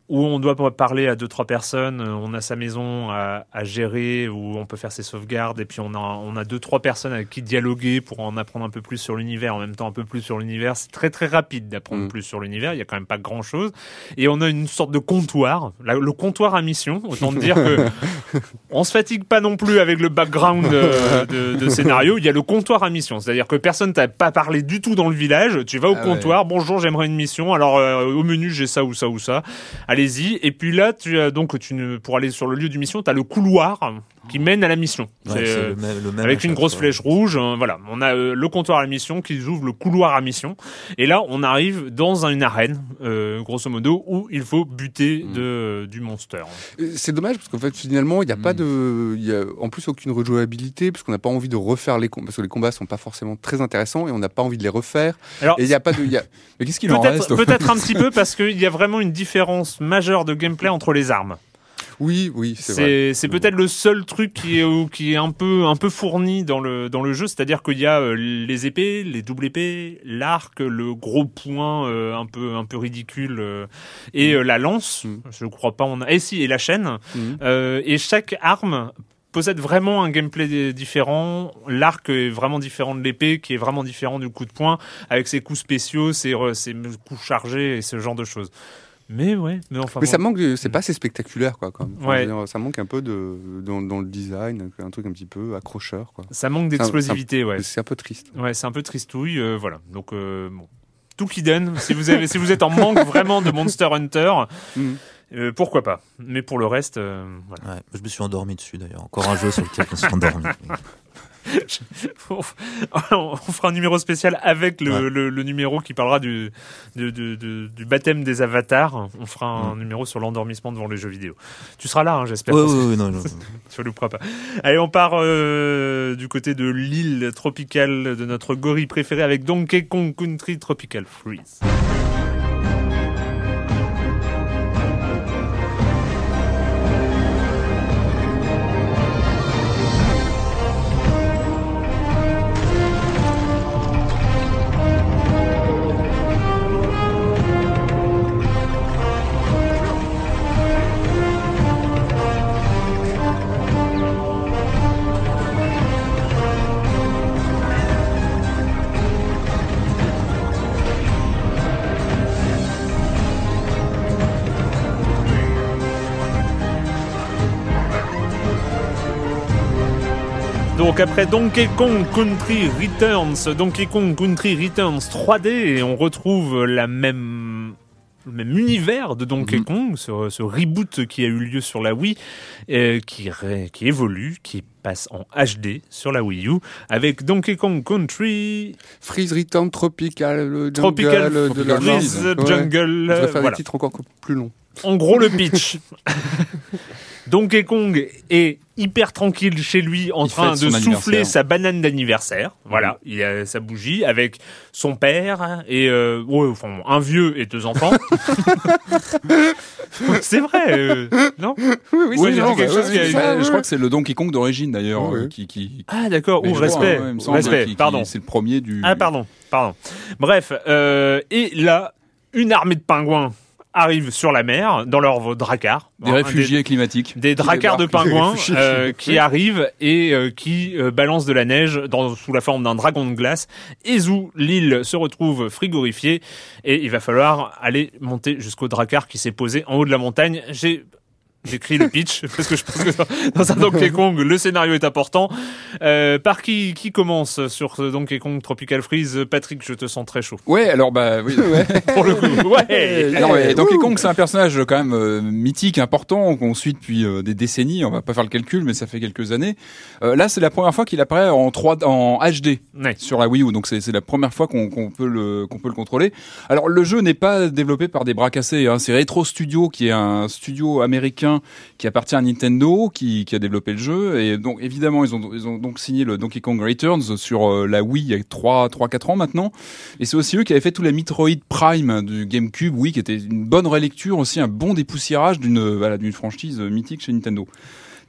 où on doit parler à deux trois personnes, euh, on a sa maison à, à gérer, où on peut faire ses sauvegardes, et puis on a on a deux trois personnes avec qui dialoguer pour en apprendre un peu plus sur l'univers, en même temps un peu plus sur l'univers. C'est très très rapide d'apprendre Mm. plus sur l'univers. Il y a quand même pas grand chose, et on a une sorte de comptoir, la- le comptoir à mission. Autant dire que on se fatigue pas non plus avec le background euh, de, de scénario. Il y a le comptoir à mission, c'est-à-dire que personne t'a pas parlé du tout dans le village. Tu vas au Ah ouais. comptoir, bonjour, j'aimerais une mission. Alors euh, au menu j'ai ça ou ça ou ça. Allez-y. Et puis là, tu donc tu pour aller sur le lieu du mission, tu as le couloir qui mène à la mission. Ouais, C'est, c'est euh, le même, le même avec une grosse fois. flèche rouge, euh, voilà. On a euh, le comptoir à la mission qui ouvre le couloir à mission. Et là, on arrive dans une arène, euh, grosso modo, où il faut buter Mm. de, du monster. C'est dommage parce qu'en fait finalement il n'y a pas de, y a en plus aucune rejouabilité parce qu'on n'a pas envie de refaire les combats parce que les combats sont pas forcément très intéressants et on n'a pas envie de les refaire. Alors, Et il n'y a pas de, il y a- Mais qu'est-ce qu'il en reste peut-être un petit peu parce qu'il y a vraiment une différence majeure de gameplay entre les armes. Oui oui c'est vrai. C'est peut-être le seul truc qui est qui est un peu un peu fourni dans le dans le jeu, c'est-à-dire qu'il y a euh, les épées, les doubles épées, l'arc, le gros point euh, un peu un peu ridicule euh, et euh, la lance. Mm. Je crois pas on a et si et la chaîne Mhm. Euh, et chaque arme possède vraiment un gameplay différent. L'arc est vraiment différent de l'épée, qui est vraiment différent du coup de poing, avec ses coups spéciaux, ses, ses coups chargés et ce genre de choses. Mais ouais, mais enfin. Mais bon. ça manque, c'est pas assez spectaculaire quoi. Quand même. Enfin, Ouais. dire, ça manque un peu de dans, dans le design, un truc un petit peu accrocheur quoi. Ça manque d'explosivité, ouais. C'est un peu triste. Ouais, c'est un peu tristouille, euh, voilà. Donc euh, bon. Tout qui donne. Si vous avez, si vous êtes en manque vraiment de Monster Hunter, Mhm. euh, pourquoi pas. Mais pour le reste, euh, voilà. Ouais, je me suis endormi dessus d'ailleurs. Encore un jeu sur lequel je me suis endormi. on fera un numéro spécial avec le, Ouais. le- le numéro qui parlera du, du, du- du- du baptême des avatars. On fera un numéro sur l'endormissement devant les jeux vidéo. Tu seras là, hein, j'espère. Que ouais, ouais, non, non. Tu louperas pas. Allez, on part euh, du côté de l'île tropicale de notre gorille préféré avec Donkey Kong Country Tropical Freeze. Donc après Donkey Kong Country Returns, Donkey Kong Country Returns 3D, et on retrouve la même le même univers de Donkey Mhm. Kong, ce, ce reboot qui a eu lieu sur la Wii, euh, qui, ré- qui évolue, qui passe en HD sur la Wii U, avec Donkey Kong Country Freeze Return Tropical, Tropical jungle, de la Freeze. Ouais. Jungle. Je euh, voilà. des titres encore plus longs. En gros, le pitch. Donkey Kong est hyper tranquille chez lui en Il train de souffler anniversaire. sa banane d'anniversaire. Voilà, il a sa bougie avec son père et euh, ouais, enfin, un vieux et deux enfants. c'est vrai, euh, non? Oui, oui, Ouais, genre, quelque chose a- Je crois que c'est le Donkey Kong d'origine d'ailleurs euh, ouais. qui, qui... Ah d'accord, ou je crois, respect, respect, pardon. C'est le premier du. Ah pardon, pardon. Bref, euh, et là, une armée de pingouins arrivent sur la mer dans leur dracar. Des Un réfugiés climatiques. des dracars de pingouins euh, qui arrivent et euh, qui euh, balancent de la neige dans, sous la forme d'un dragon de glace. Ezu, l'île se retrouve frigorifiée et il va falloir aller monter jusqu'au dracar qui s'est posé en haut de la montagne. J'ai J'écris le pitch parce que je pense que dans- un Donkey Kong, le scénario est important. Euh, par qui qui commence sur ce Donkey Kong Tropical Freeze Patrick, je te sens très chaud. Ouais, alors bah oui. Pour le coup, ouais. Alors, ouais, Donkey Kong, c'est un personnage quand même euh, mythique, important, qu'on suit depuis euh, des décennies. On va pas faire le calcul, mais ça fait quelques années. Là, c'est la première fois qu'il apparaît en 3 en HD Ouais. sur la Wii U, donc c'est la première fois qu'on qu'on peut le qu'on peut le contrôler. Alors, le jeu n'est pas développé par des bras cassés. Hein. C'est Retro Studio, qui est un studio américain qui appartient à Nintendo, qui, a développé le jeu. Et donc, évidemment, ils ont ils ont donc signé le Donkey Kong Returns sur euh, la Wii il y a 3 3 4 ans maintenant. Et c'est aussi eux qui avaient fait tout la Metroid Prime du GameCube, oui, qui était une bonne relecture aussi, un bon dépoussiérage d'une voilà, d'une franchise mythique chez Nintendo.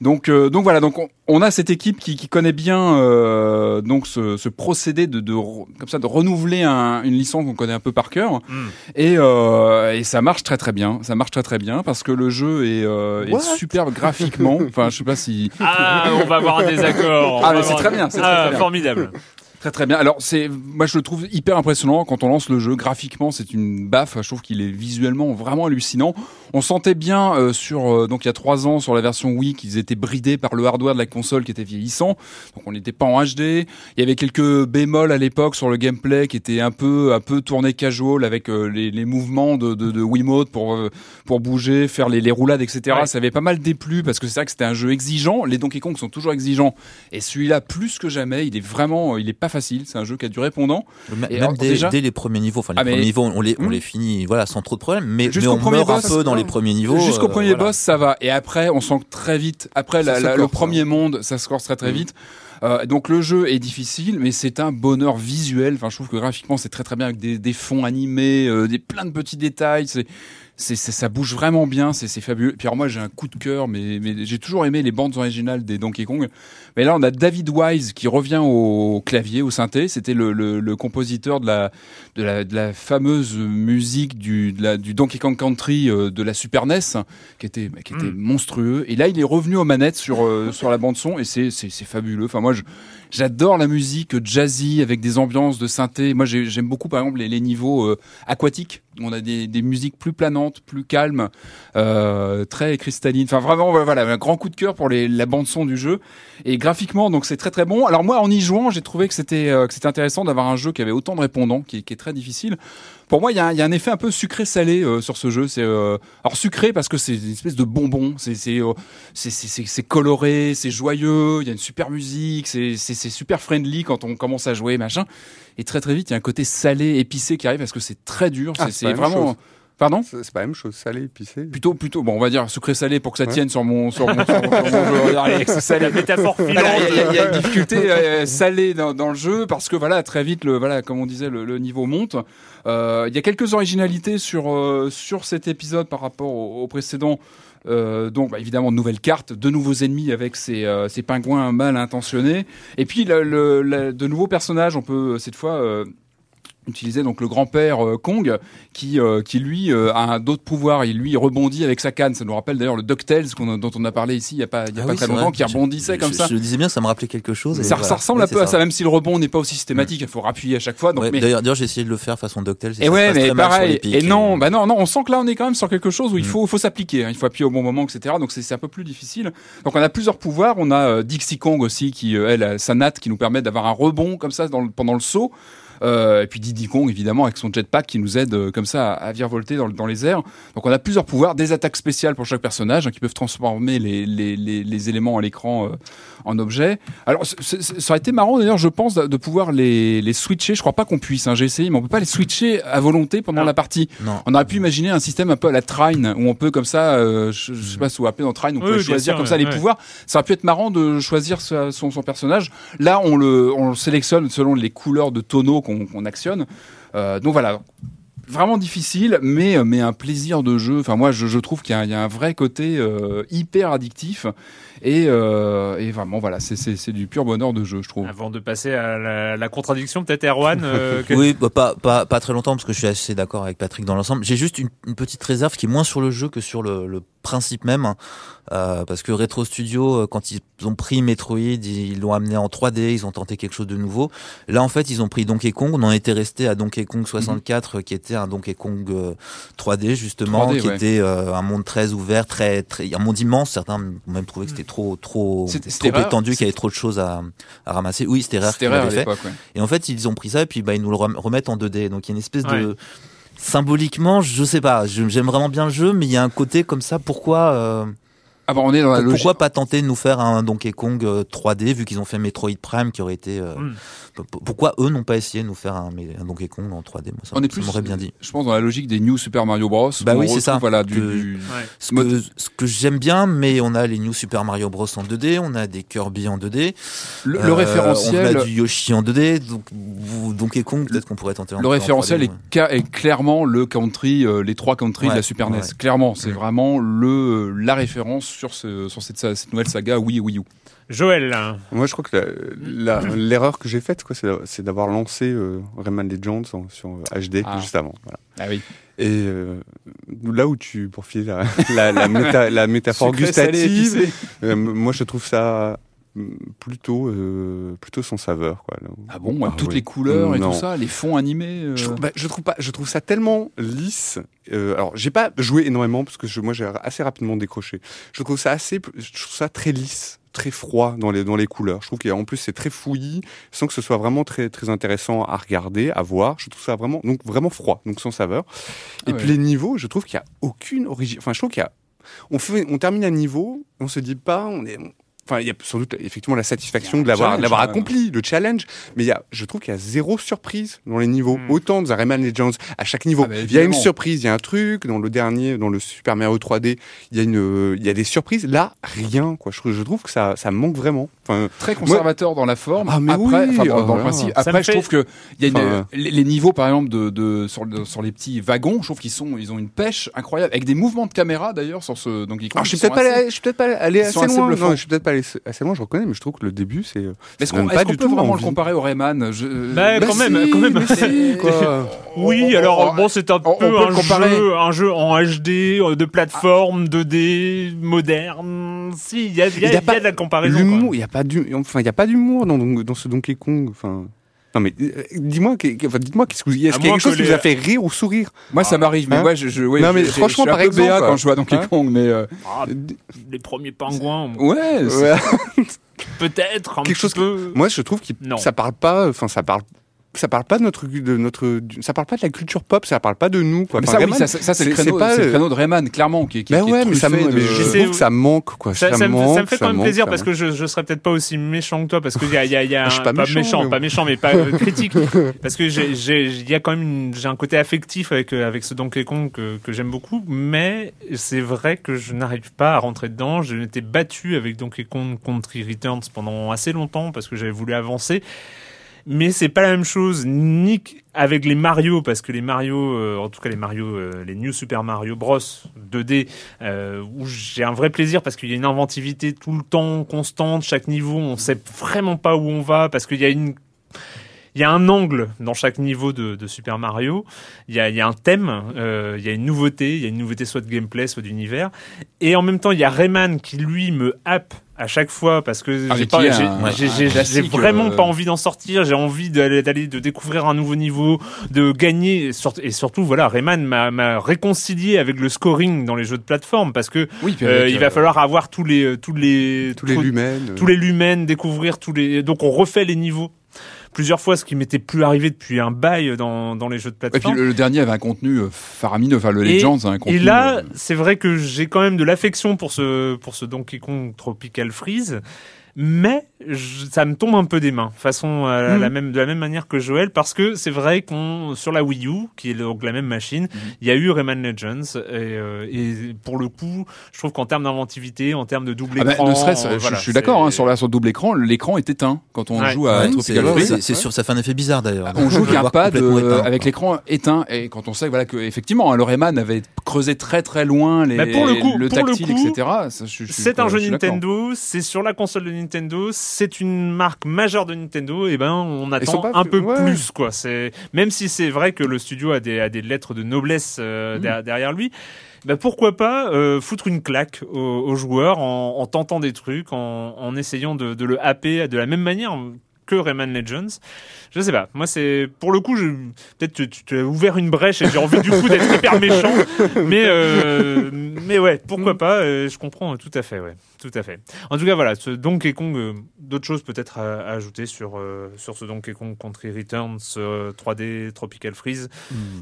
Donc, euh, donc voilà, donc on, on a cette équipe qui, qui connaît bien euh, donc ce, ce procédé de, de comme ça de renouveler un- une licence qu'on connaît un peu par cœur Mm. et, euh, et ça marche très très bien, ça marche très très bien parce que le jeu est, euh, est superbe graphiquement. Enfin, je sais pas si Ah, on va avoir un désaccord. Ah, mais c'est très bien, c'est très, Ah, très bien. formidable. Très très bien. Alors c'est, moi je le trouve hyper impressionnant quand on lance le jeu. Graphiquement, c'est une baffe. Je trouve qu'il est visuellement vraiment hallucinant. On sentait bien euh, sur euh, donc il y a trois ans sur la version Wii qu'ils étaient bridés par le hardware de la console qui était vieillissant. Donc on n'était pas en HD. Il y avait quelques bémols à l'époque sur le gameplay qui était un peu un peu tourné casual avec euh, les, les mouvements de, de, de Wiimote pour euh, pour bouger, faire les, les roulades, etc. Ouais. Ça avait pas mal déplu parce que c'est vrai que c'était un jeu exigeant. Les Donkey Kong sont toujours exigeants et celui-là plus que jamais, il est vraiment, il est pas facile. C'est un jeu qui a du répondant. Et Même dès, déjà- dès les premiers niveaux, enfin les Ah, premiers niveaux, on les, on Hmm. les finit, voilà, sans trop de problèmes. Mais, mais on meurt boss, un peu dans les premiers niveaux. Jusqu'au euh, premier voilà. boss, ça va. Et après, on sent que très vite. Après la- la- le premier monde, ça se corse très très Mm. vite. Euh, donc le jeu est difficile, mais c'est un bonheur visuel. Enfin, je trouve que graphiquement, c'est très très bien avec des, des fonds animés, euh, des plein de petits détails. C'est c'est, ça bouge vraiment bien, c'est, fabuleux. Puis alors moi j'ai un coup de cœur, mais, mais j'ai toujours aimé les bandes originales des Donkey Kong. Mais là on a David Wise qui revient au clavier, au synthé. C'était le, le, le compositeur de la, de la de la fameuse musique du de la, du Donkey Kong Country euh, de la Super NES, qui était qui était Mm. monstrueux. Et là il est revenu aux manettes sur euh, sur la bande son et c'est c'est, c'est fabuleux. Enfin moi je J'adore la musique jazzy avec des ambiances de synthé. Moi, j'ai- j'aime beaucoup, par exemple, les, niveaux euh, aquatiques. On a des, musiques plus planantes, plus calmes, euh, très cristallines. Enfin, vraiment, voilà, un grand coup de cœur pour la bande son du jeu. Et graphiquement, donc c'est très très bon. Alors moi, en y jouant, j'ai trouvé que c'était euh, que c'était intéressant d'avoir un jeu qui avait autant de répondants, qui est très difficile. Pour moi, il y, a un- il y a un effet un peu sucré-salé euh, sur ce jeu. C'est euh, alors sucré parce que c'est une espèce de bonbon. C'est c'est euh, c'est coloré, c'est joyeux. Il y a une super musique. C'est c'est super friendly quand on commence à jouer, machin. Et très très vite, il y a un côté salé, épicé qui arrive parce que c'est très dur. Ah, C'est vraiment. chose. Pardon C'est pas la même chose, salé, épicé. Plutôt plutôt. Bon, on va dire sucré salé pour que ça Ouais. tienne sur mon sur mon, sur mon- sur mon jeu. Allez, salé. La métaphore. Voilà, Il y, a- il y a une difficulté euh, salée dans, dans le jeu parce que voilà très vite le voilà comme on disait le, le niveau monte. Euh, il y a quelques originalités sur euh, sur cet épisode par rapport au, au précédent. Euh, donc bah, évidemment de nouvelles cartes, de nouveaux ennemis avec ces, euh, ces pingouins mal intentionnés, et puis le, le- le- de nouveaux personnages. On peut cette fois euh, utiliser donc le grand-père euh, Kong qui euh, qui lui euh, a d'autres pouvoirs. Il lui rebondit avec sa canne. Ça nous rappelle d'ailleurs le Ducktales dont on a parlé ici il y a pas il y a Ah pas oui, très longtemps vrai. qui rebondissait Je- comme je- ça. Je le disais bien, ça me rappelait quelque chose. et Ça, voilà. ça ressemble Ouais, un peu à ça, même si le rebond n'est pas aussi systématique, il faut appuyer à chaque fois. Donc, Ouais, mais, D'ailleurs, j'ai essayé de le faire façon DuckTales. et ça ouais, mais pareil. Et non, bah non, non, on sent que là, on est quand même sur quelque chose où il Mm. faut, faut s'appliquer. hein. Il faut appuyer au bon moment, etc. Donc c'est c'est un peu plus difficile. Donc on a plusieurs pouvoirs. On a Dixie Kong aussi, qui elle, a sa natte qui nous permet d'avoir un rebond comme ça dans pendant le saut. Euh, et puis Diddy Kong évidemment avec son jetpack qui nous aide euh, comme ça à, à virevolter dans, le- dans les airs. Donc on a plusieurs pouvoirs, des attaques spéciales pour chaque personnage hein, qui peuvent transformer les, les, les, les éléments à l'écran euh, en objets. Alors c- c- c- ça aurait été marrant d'ailleurs je pense de pouvoir les, les switcher. Je crois pas qu'on puisse. Hein, J'ai essayé mais on peut pas les switcher à volonté pendant Non. la partie. Non. On aurait pu imaginer un système un peu à la Trine où on peut comme ça, euh, je, je sais pas si vous rappelez dans Trine, on Oui, peut choisir sûr, comme ça ouais, les ouais. pouvoirs. Ça aurait pu être marrant de choisir sa- son, son personnage. Là, on le, on le sélectionne selon les couleurs de tonneaux qu'on actionne. Euh, donc voilà. vraiment difficile, mais mais un plaisir de jeu. Enfin moi, je, je trouve qu'il y, a- il y a un vrai côté euh, hyper addictif et, euh, et vraiment voilà, c'est- du pur bonheur de jeu, je trouve. Avant de passer à la, la contradiction, peut-être Erwan. euh, que- Oui, bah, pas, pas, pas très longtemps parce que je suis assez d'accord avec Patrick dans l'ensemble. J'ai juste une, une petite réserve qui est moins sur le jeu que sur le, le principe même. Euh, parce que Retro Studio, euh, quand ils ont pris Metroid, ils l'ont amené en 3D, ils ont tenté quelque chose de nouveau. Là, en fait, ils ont pris Donkey Kong. On en était resté à Donkey Kong 64, euh, qui était un Donkey Kong euh, 3D justement, 3D, qui ouais. était euh, un monde très ouvert, très, très, un monde immense. Certains ont même trouvé que c'était trop, trop, trop rare. étendu, qu'il y avait trop de choses à, à ramasser. Oui, c'était rare. Rare à fait. ouais. Et en fait, ils ont pris ça et puis bah, ils nous le rem- remettent en 2D. Donc il y a une espèce Ouais. de symboliquement, je sais pas, j'aime vraiment bien le jeu, mais il y a un côté comme ça. Pourquoi, euh, Ah bah on est dans la logique. pourquoi pas tenter de nous faire un Donkey Kong euh, 3D vu qu'ils ont fait Metroid Prime qui aurait été. euh, Mm. p- Pourquoi eux n'ont pas essayé de nous faire un, un Donkey Kong en 3D Moi, ça, On est plus, bien dit. je pense, dans la logique des New Super Mario Bros. Bah oui, c'est ça. Voilà, du, Que- du- Ouais. Ce que, ce que j'aime bien, mais on a les New Super Mario Bros en 2D, on a des Kirby en 2D, le, le euh, référentiel. on a du Yoshi en 2D, donc vous- Donkey Kong peut-être qu'on pourrait tenter en Le en référentiel 3D, est, ouais. ca- est clairement le country, euh, les trois country de la Super NES. ouais. Clairement, c'est Mm. vraiment le la référence sur ce sur cette, cette nouvelle saga Wii Wii U. Joël. Moi, je crois que l'erreur que j'ai faite, quoi, c'est d'a- c'est d'avoir lancé euh, Rayman Legends en- sur euh, HD Ah. juste avant. Voilà. Ah oui. Et euh, là où tu poursuis la, la, la, méta- la métaphore gustative, euh, moi je trouve ça plutôt, euh, plutôt sans saveur. Quoi, là. Ah bon, Ah toutes oui. les couleurs et Non. tout ça, les fonds animés. euh, Je, trouve, bah, je trouve pas, je trouve ça tellement lisse. Euh, alors, j'ai pas joué énormément parce que je- moi j'ai assez rapidement décroché. Je trouve ça assez, je trouve ça très lisse, très froid dans les dans les couleurs. Je trouve qu'en plus c'est très fouillis, sans que ce soit vraiment très très intéressant à regarder, à voir. Je trouve ça vraiment donc vraiment froid, donc sans saveur. Ah Et puis les niveaux, je trouve qu'il y a aucune origine. Enfin, je trouve qu'il y a, on fait, on termine un niveau, on se dit pas, on est Enfin, il y a sans doute effectivement la satisfaction de l'avoir, de même. accompli, le challenge. Mais il y a, je trouve qu'il y a zéro surprise dans les niveaux. Mm. Autant dans Rayman Legends, à chaque niveau, Ah bah, il y a une surprise, il y a un truc. Dans le dernier, dans le Super Mario 3D, il y a une, il y a des surprises. Là, rien, quoi. Je, je trouve que ça, ça manque vraiment. Enfin, très conservateur dans la forme. Ah, mais après, oui, dans, le principe. Je trouve que il y a une, Enfin, les, les niveaux, par exemple, de, de sur, le- sur les petits wagons, je trouve qu'ils sont, ils ont une pêche incroyable, avec des mouvements de caméra d'ailleurs sur ce. Donc, ils alors, je suis peut-être pas, assez- allé- je suis peut-être pas allé assez assez loin. Non, je suis peut-être pas allé assez loin. Je reconnais, mais je trouve que le début, c'est. euh, Est-ce qu'on du peut tout vraiment le comparer au Rayman? Bah, Bah quand même, quand même. mais si, quoi. Oui, On- alors on- bon, c'est un on- peu un comparer. jeu, un jeu en HD, euh, de plateforme, 2D, moderne. Si, il y a, y a- Il y a y a pas de la comparaison. L'humour, quoi. il y a pas du, enfin, il y a pas d'humour dans, dans ce Donkey Kong. Enfin, non mais euh, dis-moi, que- que- enfin, dites-moi, qu'est-ce que vous- est-ce À qu'il y a quelque chose que qui les- vous a fait rire ou sourire Moi, ça m'arrive, mais Hein ouais, je, je, ouais, Non, mais je- franchement, je suis un par peu BA exemple, quand je à Donkey hein Kong, mais euh, Ah, les premiers pingouins, ouais, Ouais. peut-être un Quelque petit chose que- peu. Moi, je trouve que ça parle pas, enfin, ça parle, ça parle pas de notre, de notre, ça parle pas de la culture pop, ça parle pas de nous, quoi. mais Enfin, ça, oui, Rayman, ça, ça, c'est le c'est- créneau, c'est pas c'est le créneau de Rayman, clairement, qui, est- qui, Bah qui est ouais, mais ça, me- truffé mais de- je C'est- trouve que ça manque, quoi. Ça, manque, ça me fait quand même manque, plaisir parce que je, je serais peut-être pas aussi méchant que toi parce y a, il y a, y a suis un- pas méchant, mais- pas méchant mais pas euh, critique parce que j'ai, j'ai, il y a quand même une- j'ai un côté affectif avec euh, avec ce Donkey Kong que, que j'aime beaucoup mais c'est vrai que je n'arrive pas à rentrer dedans. Je m'étais battu avec Donkey Kong Country Returns pendant assez longtemps parce que j'avais voulu avancer. Mais c'est pas la même chose ni avec les Mario parce que les Mario, euh, en tout cas les Mario, euh, les New Super Mario Bros 2D, euh, où j'ai un vrai plaisir parce qu'il y a une inventivité tout le temps constante, chaque niveau, on sait vraiment pas où on va parce qu'il y a une il y a un angle dans chaque niveau de, de Super Mario, il y a, il y a un thème, euh, il y a une nouveauté, il y a une nouveauté soit de gameplay, soit d'univers, et en même temps il y a Rayman qui lui me happe à chaque fois parce que Ah, j'ai vraiment euh, pas envie d'en sortir, j'ai envie d'aller de découvrir un nouveau niveau, de gagner. Et, surt- et surtout voilà Rayman m'a- réconcilié avec le scoring dans les jeux de plateforme parce que Oui, euh, il euh, va falloir avoir tous les tous les tous les lumens. tous les lumens, découvrir tous les. Donc on refait les niveaux plusieurs fois, ce qui m'était plus arrivé depuis un bail dans, dans les jeux de Et puis plateforme. le, le dernier avait un contenu euh, faramineux, enfin le Legends a un contenu. Et là, euh, c'est vrai que j'ai quand même de l'affection pour ce pour ce Donkey Kong Tropical Freeze, mais je- ça me tombe un peu des mains, façon euh, la même de la même manière que Joël, parce que c'est vrai qu'on sur la Wii U, qui est donc la même machine, il y a eu Rayman Legends et, euh, et pour le coup, je trouve qu'en termes d'inventivité, en termes de double Ah bah, écran, ne serait-ce, euh, je, voilà, je suis d'accord, hein, sur, la, sur le double écran, l'écran est éteint quand on Ouais. joue à Ouais, Tropical c'est- Freeze. c'est- c'est sûr, ça fait un effet bizarre d'ailleurs. On joue qu'un pad euh, éteint, avec quoi. l'écran éteint et quand on sait voilà que effectivement hein, le Rayman avait creusé très très loin les Bah, pour le coup- pour le tactile coup, etc. Ça, je- je suis- C'est un je jeu. Nintendo, c'est sur la console de Nintendo, c'est une marque majeure de Nintendo, et ben on attend un plus- peu ouais. plus quoi. C'est même si c'est vrai que le studio a des, a des lettres de noblesse euh, Mm. der- derrière lui. Bah pourquoi pas euh, foutre une claque aux, aux joueurs en, en tentant des trucs, en, en essayant de, de le happer de la même manière que Rayman Legends. Je sais pas. Moi, c'est pour le coup, je... peut-être tu, tu as ouvert une brèche et j'ai envie du coup d'être hyper méchant. Mais euh, mais ouais, pourquoi pas euh, Je comprends tout à fait. Ouais, tout à fait. En tout cas, voilà. Ce Donkey Kong. euh, D'autres choses peut-être à, à ajouter sur euh, sur ce Donkey Kong Country Returns euh, 3D Tropical Freeze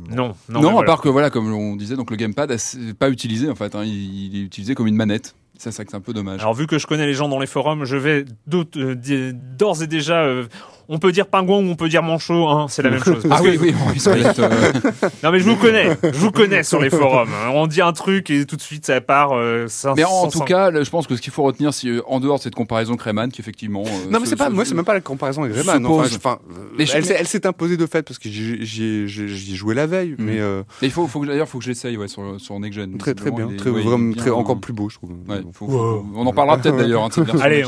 Non, non. Non, mais à voilà. part que voilà, comme on disait, donc le gamepad c'est pas utilisé en fait, hein, il, il est utilisé comme une manette. Ça, c'est vrai que c'est un peu dommage. Alors vu que je connais les gens dans les forums, je vais euh, d'ores et déjà, euh, on peut dire pingouin ou on peut dire manchot, hein, c'est la même chose. ah que- oui, oui, bon, euh, Non mais je vous connais, je vous connais sur les forums. hein. On dit un truc et tout de suite ça part. euh, Mais en sans- tout cas, là, je pense que ce qu'il faut retenir, c'est euh, en dehors de cette comparaison avec Rayman, qui effectivement. euh, Non, mais c'est pas, moi, c'est même pas la comparaison avec Rayman. suppose. Enfin, euh, elle, s'est- elle s'est imposée de fait parce que j'y ai joué la veille, Mhm. mais euh, il faut, d'ailleurs, faut que j'essaye ouais, sur, sur Next Gen. très très bien, très, vraiment, bien, très, encore plus beau, je trouve. on en parlera peut-être d'ailleurs. Hein, Allez,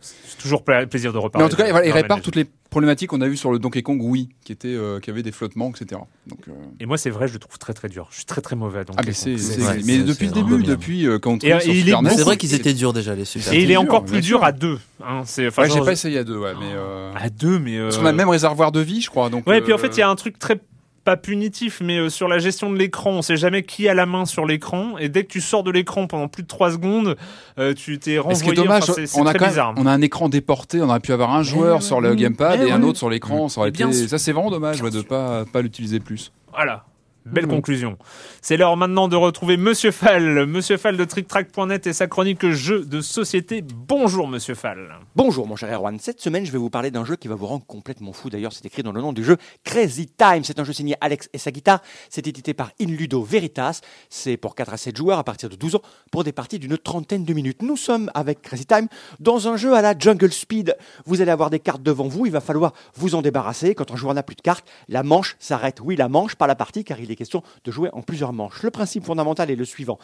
C'est toujours pla- plaisir de reparler. mais en tout cas, il répare toutes les problématiques qu'on a vues sur le Donkey Kong Wii, qui était, euh, qui avait des flottements, etc. Donc, euh, Et moi c'est vrai, je le trouve très très dur. Je suis très très mauvais. Donc ah, mais c'est, c'est- ouais, mais c'est- depuis le début, depuis euh, Et, euh, sur et il beaucoup- C'est vrai qu'ils étaient durs déjà les super. Et il est encore plus dur à deux. Hein, c'est. J'ai pas essayé à deux, ouais, mais. À deux, mais. Parce qu'on a le même réservoir de vie, je crois. Donc, Ouais, et puis en fait, il y a un truc très pas punitif, mais euh, sur la gestion de l'écran, on sait jamais qui a la main sur l'écran, et dès que tu sors de l'écran pendant plus de 3 secondes, euh, tu t'es renvoyé. ce qui est dommage, enfin, c'est- c'est on a très quand même- bizarre. on a un écran déporté, on aurait pu avoir un joueur sur le gamepad et un autre sur l'écran, ça aurait été, ça c'est vraiment dommage ouais, de pas pas l'utiliser plus. Voilà. Belle Mhm. conclusion. C'est l'heure maintenant de retrouver Monsieur Fall, Monsieur Fall de TrickTrack.net et sa chronique jeux de société. Bonjour Monsieur Fall. Bonjour mon cher Erwan, cette semaine je vais vous parler d'un jeu qui va vous rendre complètement fou, d'ailleurs c'est écrit dans le nom du jeu Crazy Time, c'est un jeu signé Alex et sa guitare, c'est édité par Inludo Veritas, c'est pour 4 à 7 joueurs à partir de 12 ans pour des parties d'une trentaine de minutes. Nous sommes avec Crazy Time dans un jeu à la Jungle Speed, vous allez avoir des cartes devant vous, il va falloir vous en débarrasser, quand un joueur n'a plus de cartes, la manche s'arrête, oui la manche, pas la partie car il est question de jouer en plusieurs manches. Le principe fondamental est le suivant,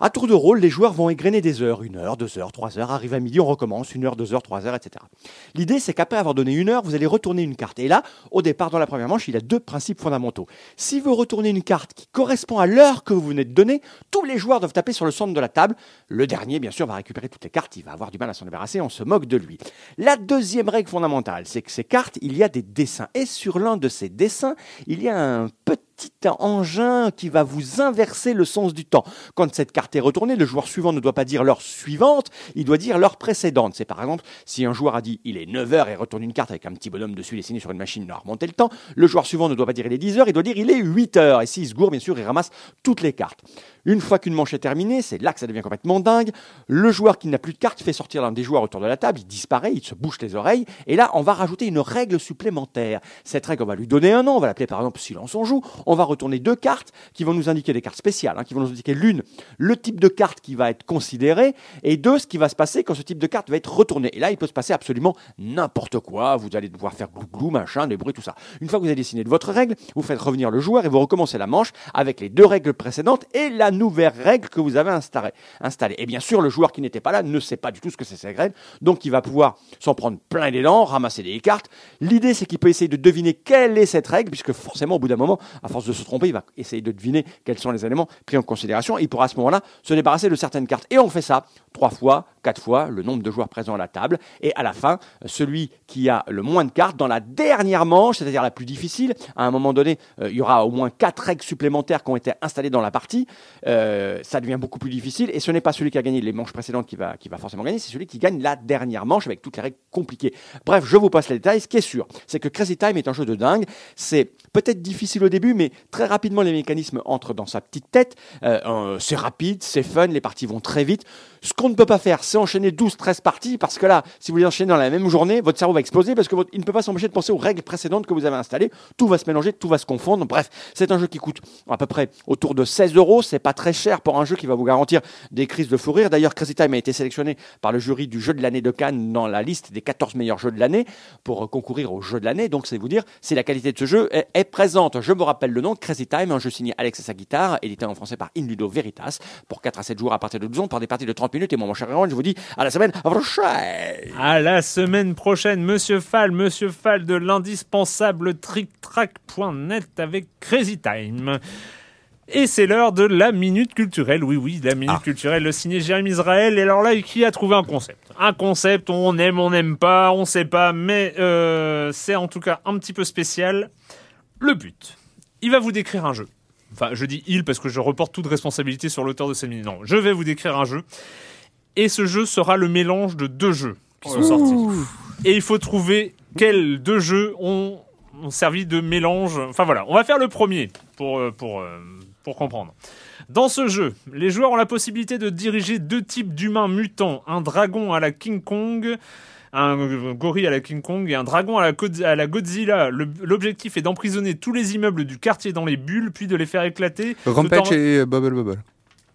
à tour de rôle, les joueurs vont égrener des heures, une heure, deux heures, trois heures, arrive à midi, on recommence, une heure, deux heures, trois heures, etc. L'idée, c'est qu'après avoir donné une heure, vous allez retourner une carte. Et là, au départ, dans la première manche, il y a deux principes fondamentaux. Si vous retournez une carte qui correspond à l'heure que vous venez de donner, tous les joueurs doivent taper sur le centre de la table. Le dernier, bien sûr, va récupérer toutes les cartes, il va avoir du mal à s'en débarrasser, on se moque de lui. La deuxième règle fondamentale, c'est que ces cartes, il y a des dessins. Et sur l'un de ces dessins, il y a un petit engin qui va vous inverser le sens du temps. Quand cette carte est retournée, le joueur suivant ne doit pas dire l'heure suivante, il doit dire l'heure précédente. C'est par exemple, si un joueur a dit il est 9h et retourne une carte avec un petit bonhomme dessus dessiné sur une machine, il a remonté le temps, le joueur suivant ne doit pas dire il est 10h, il doit dire il est 8h. Et s'il se gourre, bien sûr, il ramasse toutes les cartes. Une fois qu'une manche est terminée, c'est là que ça devient complètement dingue. Le joueur qui n'a plus de cartes fait sortir l'un des joueurs autour de la table, il disparaît, il se bouche les oreilles, et là, on va rajouter une règle supplémentaire. Cette règle, on va lui donner un nom, on va l'appeler par exemple silence on joue. On va retourner deux cartes qui vont nous indiquer des cartes spéciales, hein, qui vont nous indiquer l'une, le type de carte qui va être considéré, et deux, ce qui va se passer quand ce type de carte va être retourné. Et là, il peut se passer absolument n'importe quoi. Vous allez devoir faire glou glou, machin, des bruits, tout ça. Une fois que vous avez décidé de votre règle, vous faites revenir le joueur et vous recommencez la manche avec les deux règles précédentes et la nouvelle règle que vous avez installée. Et bien sûr, le joueur qui n'était pas là ne sait pas du tout ce que c'est cette règle, donc il va pouvoir s'en prendre plein dents, ramasser des cartes. L'idée, c'est qu'il peut essayer de deviner quelle est cette règle, puisque forcément, au bout d'un moment, force de se tromper, il va essayer de deviner quels sont les éléments pris en considération. Il pourra à ce moment-là se débarrasser de certaines cartes. Et on fait ça trois fois, quatre fois, le nombre de joueurs présents à la table. Et à la fin, celui qui a le moins de cartes dans la dernière manche, c'est-à-dire la plus difficile, à un moment donné, euh, il y aura au moins quatre règles supplémentaires qui ont été installées dans la partie. Euh, ça devient beaucoup plus difficile. Et ce n'est pas celui qui a gagné les manches précédentes qui va, qui va forcément gagner, c'est celui qui gagne la dernière manche avec toutes les règles compliquées. Bref, je vous passe les détails. Ce qui est sûr, c'est que Crazy Time est un jeu de dingue. C'est peut-être difficile au début, mais très rapidement les mécanismes entrent dans sa petite tête. Euh, c'est rapide, c'est fun, les parties vont très vite. Ce qu'on ne peut pas faire, c'est enchaîner 12-13 parties, parce que là, si vous les enchaînez dans la même journée, votre cerveau va exploser, parce qu'il ne peut pas s'empêcher de penser aux règles précédentes que vous avez installées. Tout va se mélanger, tout va se confondre. Bref, c'est un jeu qui coûte à peu près autour de 16 euros. C'est pas très cher pour un jeu qui va vous garantir des crises de fou rire. D'ailleurs, Crazy Time a été sélectionné par le jury du jeu de l'année de Cannes dans la liste des 14 meilleurs jeux de l'année pour concourir au jeu de l'année. Donc, c'est vous dire si la qualité de ce jeu est présente. Je me rappelle le nom, Crazy Time, un jeu signé Alex et sa guitare, édité en français par Inludo Veritas, pour 4 à 7 jours à partir de 12 ans, par des parties de 30 minutes. Et moi, mon cher Erwan, je vous dis à la semaine prochaine. À la semaine prochaine, Monsieur Fall, Monsieur Fall de l'indispensable tricktrack.net avec Crazy Time. Et c'est l'heure de la minute culturelle. Oui, oui, la minute Ah. culturelle, le signé Jérémy Israël. Et alors là, qui a trouvé un concept? Un concept, on aime, on n'aime pas, on sait pas, mais euh, c'est en tout cas un petit peu spécial. Le but. Il va vous décrire un jeu. Enfin, je dis il parce que je reporte toute responsabilité sur l'auteur de cette minute. Non, je vais vous décrire un jeu. Et ce jeu sera le mélange de deux jeux qui sont sortis. Et il faut trouver quels deux jeux ont, ont servi de mélange. Enfin voilà, on va faire le premier pour, euh, pour, euh, pour comprendre. Dans ce jeu, les joueurs ont la possibilité de diriger deux types d'humains mutants, un dragon à la King Kong, un euh, gorille à la King Kong et un dragon à la, Godz- à la Godzilla. L'objectif est d'emprisonner tous les immeubles du quartier dans les bulles, puis de les faire éclater. Rampage en- et Bubble Bubble.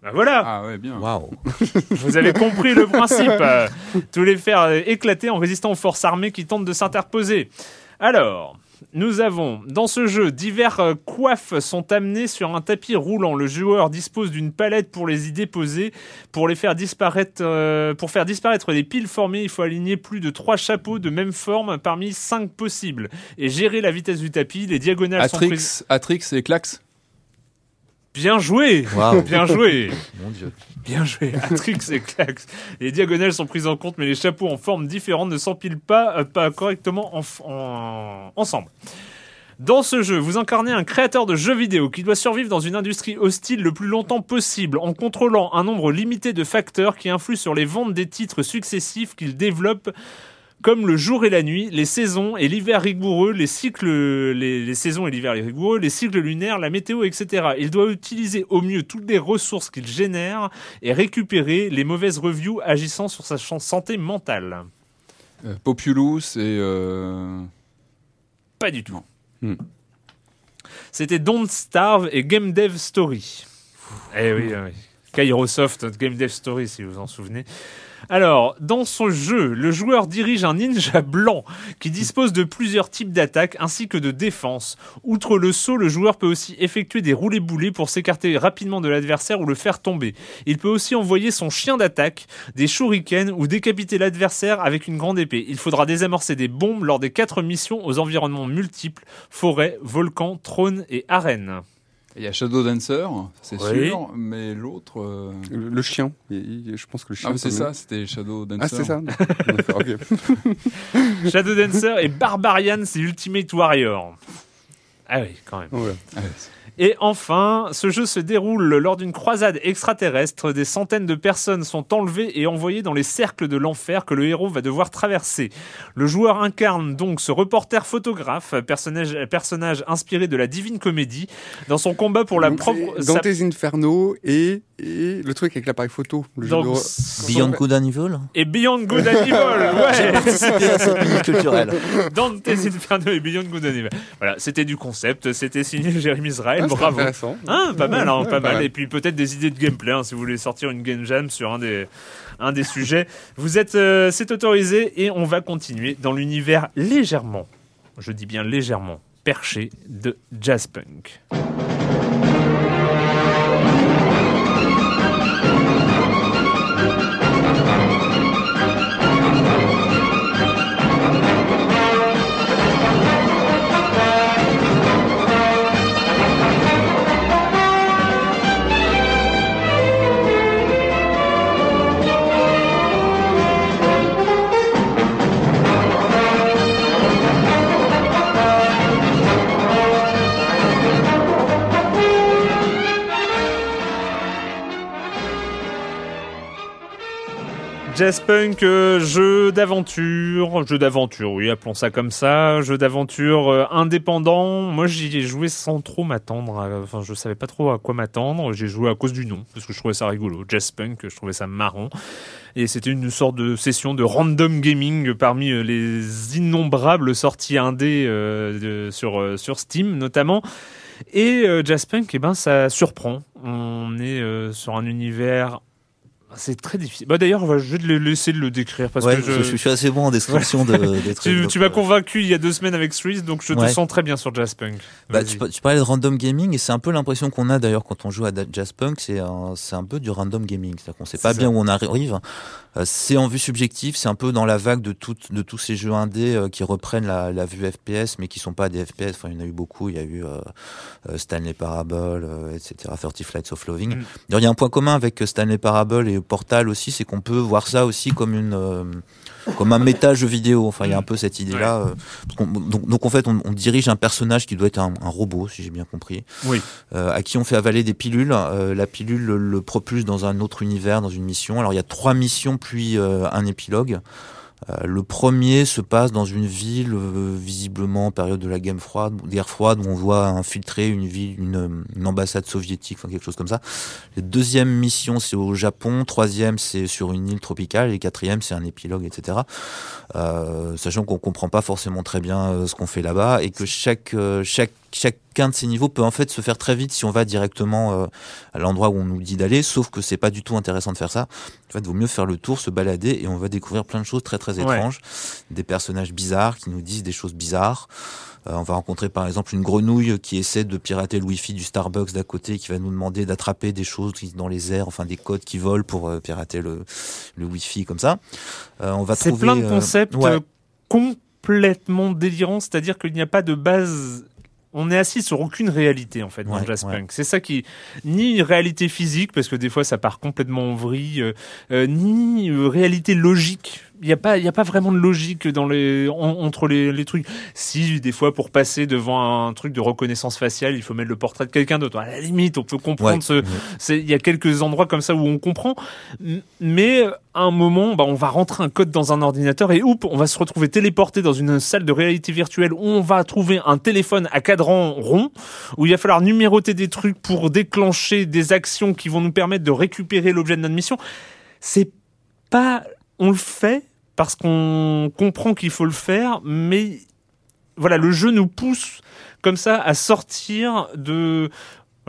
Bah voilà Ah ouais, bien. Waouh. vous avez compris le principe. euh, tous les faire euh, éclater en résistant aux forces armées qui tentent de s'interposer. Alors, nous avons dans ce jeu divers euh, coiffes sont amenées sur un tapis roulant. Le joueur dispose d'une palette pour les y déposer. Pour les faire disparaître, euh, pour faire disparaître les piles formées, il faut aligner plus de trois chapeaux de même forme parmi cinq possibles et gérer la vitesse du tapis. Les diagonales sont prises. Atrix, Atrix et Klax. Bien joué, bien joué. Mon dieu. Bien joué, Atrix et Clax. Les diagonales sont prises en compte, mais les chapeaux en forme différente ne s'empilent pas, euh, pas correctement en f- en- ensemble. Dans ce jeu, vous incarnez un créateur de jeux vidéo qui doit survivre dans une industrie hostile le plus longtemps possible en contrôlant un nombre limité de facteurs qui influent sur les ventes des titres successifs qu'il développe comme le jour et la nuit, les saisons et l'hiver rigoureux, les cycles, les, les saisons et l'hiver rigoureux, les cycles lunaires, la météo, etc. Il doit utiliser au mieux toutes les ressources qu'il génère et récupérer les mauvaises reviews agissant sur sa santé mentale. Euh, Populous et. euh, Pas du tout. Hmm. C'était Don't Starve et Game Dev Story. Eh oui, oui. Kairosoft Game Dev Story, si vous vous en souvenez. Alors, dans son jeu, le joueur dirige un ninja blanc qui dispose de plusieurs types d'attaques ainsi que de défense. Outre le saut, le joueur peut aussi effectuer des roulés-boulés pour s'écarter rapidement de l'adversaire ou le faire tomber. Il peut aussi envoyer son chien d'attaque, des shurikens ou décapiter l'adversaire avec une grande épée. Il faudra désamorcer des bombes lors des quatre missions aux environnements multiples, forêt, volcan, trône et arène. Il y a Shadow Dancer, c'est Oui. sûr, mais l'autre. euh, Le, le chien. Il- il- je pense que le chien. Ah, c'est ça c'était Shadow Dancer. Ah, c'est ça. Shadow Dancer et Barbarian, c'est Ultimate Warrior. Ah oui, quand même. Ah, ouais. Et enfin, ce jeu se déroule lors d'une croisade extraterrestre. Des centaines de personnes sont enlevées et envoyées dans les cercles de l'enfer que le héros va devoir traverser. Le joueur incarne donc ce reporter photographe, personnage, personnage inspiré de la divine comédie, dans son combat pour la Donc, propre... sa- Dante's Inferno et, et le truc avec l'appareil photo. Le jeu donc, de- Beyond Good and Evil Et Beyond Good and Evil, ouais à cette culturelle. Dante's Inferno et Beyond Good and Evil. Voilà, c'était du concept, c'était signé Jérémy Israël, Ah, bravo. intéressant. Ah, pas mal, hein, Ouais, pas pas mal. mal. Et puis peut-être des idées de gameplay, hein, si vous voulez sortir une game jam sur un des, un des sujets. Vous êtes, euh, c'est autorisé et on va continuer dans l'univers légèrement, je dis bien légèrement, perché de jazz punk. Jazzpunk, euh, jeu d'aventure, jeu d'aventure, oui, appelons ça comme ça, jeu d'aventure euh, indépendant. Moi, j'y ai joué sans trop m'attendre. Enfin, je savais pas trop à quoi m'attendre. J'ai joué à cause du nom, parce que je trouvais ça rigolo. Jazzpunk, je trouvais ça marrant. Et c'était une sorte de session de random gaming parmi euh, les innombrables sorties indé euh, de- sur, Steam, notamment. Et euh, Jazzpunk, eh ben, ça surprend. On est sur un univers. C'est très difficile. Bah, D'ailleurs, je vais laisser le décrire parce Ouais, que je, je, suis assez bon en description de, des trucs. tu, m'as euh, convaincu il y a deux semaines avec Streets, donc je te Ouais. sens très bien sur Jazzpunk. Bah, Vas-y. tu, tu parlais de random gaming et c'est un peu l'impression qu'on a d'ailleurs quand on joue à Da- Jazzpunk, c'est un, un peu du random gaming, c'est-à-dire qu'on sait pas bien où on arrive. Euh, c'est en vue subjective, c'est un peu dans la vague de, toutes- de tous ces jeux indés euh, qui reprennent la, la vue FPS mais qui sont pas des FPS. Enfin, il y en a eu beaucoup. Il y a eu euh, Stanley Parable, euh, etc. 30 Flights of Loving. Mm. Il y a un point commun avec Stanley Parable et Portal aussi, c'est qu'on peut voir ça aussi comme une euh, comme un méta jeu vidéo. Enfin, il y a un peu cette idée-là. donc, donc en fait, on, on dirige un personnage qui doit être un, un robot, si j'ai bien compris, Oui. à qui on fait avaler des pilules. La pilule le, le propulse dans un autre univers, dans une mission. Alors il y a trois missions puis euh, un épilogue. Euh, le premier se passe dans une ville, euh, visiblement en période de la guerre froide, guerre froide, où on voit infiltrer une ville, une, ambassade soviétique, enfin quelque chose comme ça. La deuxième mission, c'est au Japon. Troisième, c'est sur une île tropicale. Et quatrième, c'est un épilogue, etc. Sachant qu'on comprend pas forcément très bien ce qu'on fait là-bas et que chaque, euh, chaque, chacun de ces niveaux peut en fait se faire très vite si on va directement euh, à l'endroit où on nous dit d'aller. Sauf que c'est pas du tout intéressant de faire ça. En fait, il vaut mieux faire le tour, se balader et on va découvrir plein de choses très très Ouais. étranges, des personnages bizarres qui nous disent des choses bizarres. Euh, on va rencontrer par exemple une grenouille qui essaie de pirater le wifi du Starbucks d'à côté, qui va nous demander d'attraper des choses qui- dans les airs, enfin des codes qui volent pour euh, pirater le, le wifi comme ça. Euh, on va C'est trouver, plein de euh, concepts ouais. complètement délirants, c'est-à-dire qu'il n'y a pas de base. On est assis sur aucune réalité en fait dans Ouais, Jazzpunk. ouais. C'est ça qui ni réalité physique parce que des fois ça part complètement en vrille, euh, euh, ni euh, réalité logique. Il n'y a pas, il y a pas vraiment de logique dans les en- entre les, les trucs. Si des fois pour passer devant un truc de reconnaissance faciale, il faut mettre le portrait de quelqu'un d'autre. À la limite, on peut comprendre Ouais, ce, ouais. c'est- Il y a quelques endroits comme ça où on comprend, mais à un moment, bah, on va rentrer un code dans un ordinateur et oups, on va se retrouver téléporté dans une salle de réalité virtuelle où on va trouver un téléphone à cadran rond, où il va falloir numéroter des trucs pour déclencher des actions qui vont nous permettre de récupérer l'objet de notre mission. C'est pas, on le fait parce qu'on comprend qu'il faut le faire, mais voilà, le jeu nous pousse comme ça à sortir de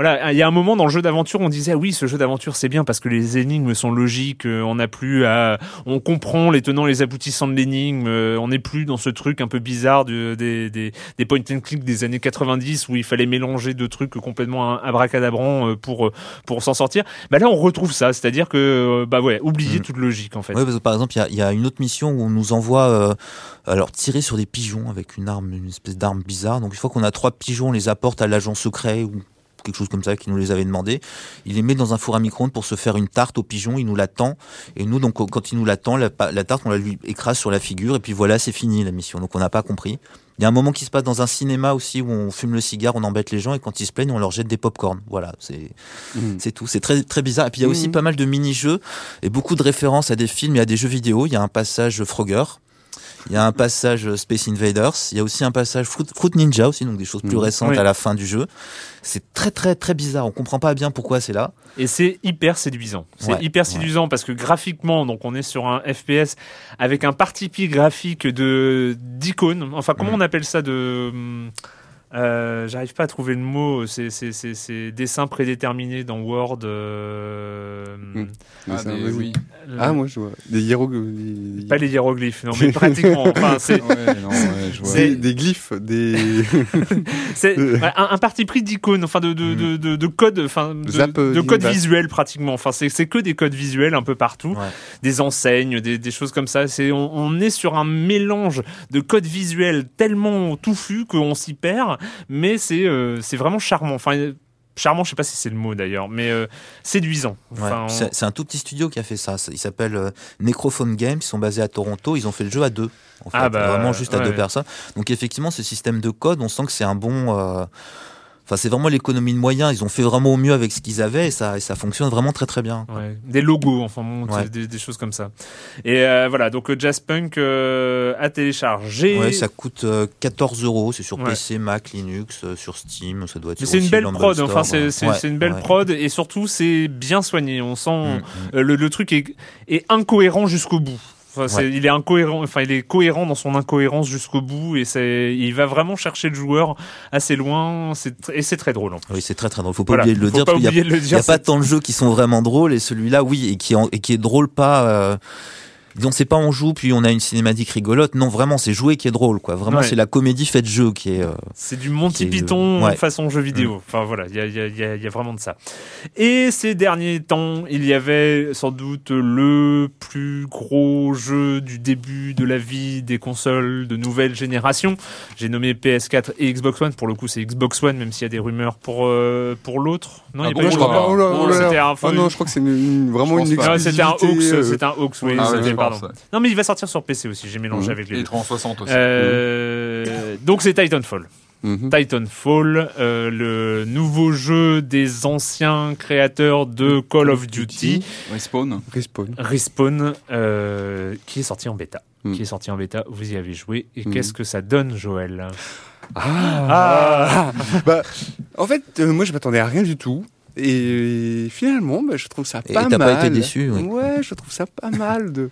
voilà, il y a un moment dans le jeu d'aventure, on disait ah oui, ce jeu d'aventure c'est bien parce que les énigmes sont logiques, euh, on n'a plus à, on comprend les tenants, les aboutissants de l'énigme, euh, on n'est plus dans ce truc un peu bizarre de- des, des, des point and click des années 90 où il fallait mélanger deux trucs complètement abracadabrants euh, pour pour s'en sortir. Bah là, on retrouve ça, c'est-à-dire que bah ouais, oublier Mm. toute logique en fait. Ouais, parce que par exemple, il y a, il y a une autre mission où on nous envoie euh, alors tirer sur des pigeons avec une arme, une espèce d'arme bizarre. Donc une fois qu'on a trois pigeons, on les apporte à l'agent secret ou quelque chose comme ça qui nous les avait demandé. Il les met dans un four à micro-ondes pour se faire une tarte aux pigeons. Il nous l'attend et nous donc quand il nous l'attend, la, tarte on la lui écrase sur la figure et puis voilà, c'est fini la mission. Donc on n'a pas compris. Il y a un moment qui se passe dans un cinéma aussi où on fume le cigare, on embête les gens et quand ils se plaignent, on leur jette des pop-corn. Voilà, c'est Mhm. c'est tout. C'est très très bizarre. Et puis il y a aussi Mhm. pas mal de mini-jeux et beaucoup de références à des films et à des jeux vidéo. Il y a un passage Frogger. Il y a un passage Space Invaders. Il y a aussi un passage Fruit, Fruit Ninja aussi, donc des choses plus Mhm. récentes Oui. à la fin du jeu. C'est très très très bizarre. On comprend pas bien pourquoi c'est là. Et c'est hyper séduisant. C'est Ouais, hyper séduisant parce que graphiquement, donc on est sur un FPS avec un parti pris graphique de d'icônes. Enfin, comment Mhm. on appelle ça de hum, euh, J'arrive pas à trouver le mot. C'est c'est c'est c'est dessin prédéterminé dans Word. euh, Mhm. Ah, des-. Ah, moi, je vois. Des hiéroglyphes. Pas les hiéroglyphes, non, mais pratiquement. enfin, c'est Ouais, ouais, Des, glyphes, des. C'est Euh. un, un parti pris d'icônes, enfin de, de, de, de, de codes, enfin de, Zap, de codes Zap. visuels pratiquement. Enfin c'est c'est que des codes visuels un peu partout, Ouais. des enseignes, des, des choses comme ça. C'est on, on est sur un mélange de codes visuels tellement touffu qu'on s'y perd, mais c'est euh, c'est vraiment charmant. Enfin charmant, je sais pas si c'est le mot d'ailleurs, mais euh, séduisant. Ouais. Enfin, on- C'est un tout petit studio qui a fait ça. Il s'appelle euh, Necrophone Games. Ils sont basés à Toronto. Ils ont fait le jeu à deux. En fait, Ah bah, vraiment juste à ouais. deux personnes. Donc effectivement, ce système de code, on sent que c'est un bon. euh, Enfin, c'est vraiment l'économie de moyens. Ils ont fait vraiment au mieux avec ce qu'ils avaient et ça, et ça fonctionne vraiment très très bien. Ouais, des logos, enfin bon, Ouais. des, des choses comme ça. Et euh, voilà, donc euh, Jazzpunk euh, à télécharger. Ouais, ça coûte euh, 14 euros. C'est sur Ouais. PC, Mac, Linux, euh, sur Steam. Ça doit être c'est une belle prod, Store, enfin c'est une belle prod et surtout c'est bien soigné. On sent Mm, mm. euh, le, le truc est, est incohérent jusqu'au bout. Enfin, il est incohérent, enfin il est cohérent dans son incohérence jusqu'au bout et c'est il va vraiment chercher le joueur assez loin. Et c'est très drôle. en plus. Oui, c'est très très drôle. Faut pas Voilà, oublier de le faut dire. a- de le Il n'y dire. a pas tant de jeux qui sont vraiment drôles et celui-là, oui, et qui en- et qui est drôle pas. Euh, disons, c'est pas on joue puis on a une cinématique rigolote. Non, vraiment, c'est jouer qui est drôle, quoi. Vraiment, Ouais. c'est la comédie faite jeu qui est. euh, C'est du Monty est- Python ouais. façon jeu vidéo. Enfin voilà, il y a, il y, a, il y, a, il y a vraiment de ça. Et ces derniers temps, il y avait sans doute le plus gros jeu du début de la vie des consoles de nouvelle génération. J'ai nommé PS4 et Xbox One. Pour le coup, c'est Xbox One, même s'il y a des rumeurs pour euh, pour l'autre. Non, Ah il y a bon, pas je crois pas. Oh là, Non, oh là là. c'était un- Ah non, je crois que c'est vraiment une exclusivité. c'était un Hawks, euh, c'était un Hawks, oui, Ah ouais, pardon. pense, ouais. Non, mais il va sortir sur PC aussi, j'ai mélangé Mhm. avec les Et deux. 360 aussi. Euh, donc c'est Titanfall. mhm. Titanfall, euh, le nouveau jeu des anciens créateurs de Call of Duty, Respawn. Respawn. Respawn, euh, qui est sorti en bêta. Mm. Qui est sorti en bêta, vous y avez joué. Et qu'est-ce que ça donne, Joël? Ah, bah, En fait, euh, moi, je m'attendais à rien du tout. Et finalement, bah, je trouve ça Et pas t'as mal. pas été déçu, oui. Ouais, je trouve ça pas mal de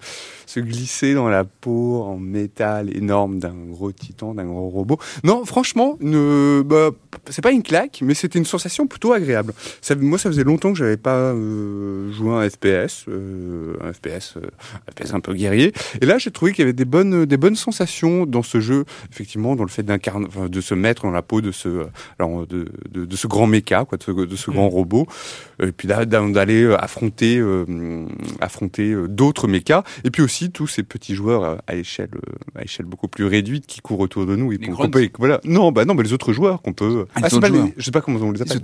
se glisser dans la peau en métal énorme d'un gros titan, d'un gros robot. Non, franchement, ne, bah, c'est pas une claque, mais c'était une sensation plutôt agréable. Ça, moi, ça faisait longtemps que j'avais pas euh, joué un FPS, euh, un FPS, euh, un FPS un peu guerrier. Et là, j'ai trouvé qu'il y avait des bonnes, des bonnes sensations dans ce jeu, effectivement, dans le fait d'incarner, enfin, de se mettre dans la peau de ce, alors, de, de, de ce grand méca, quoi, de ce, de ce grand robot, et puis d'a- d'a- d'aller affronter, affronter d'autres mécas, et puis aussi tous ces petits joueurs à, échelle, euh, à échelle beaucoup plus réduite qui courent autour de nous et qu'on peut, voilà, non, bah non, mais les autres joueurs qu'on peut, Ah, c'est autres pas les- joueurs. je sais pas comment on les appelle.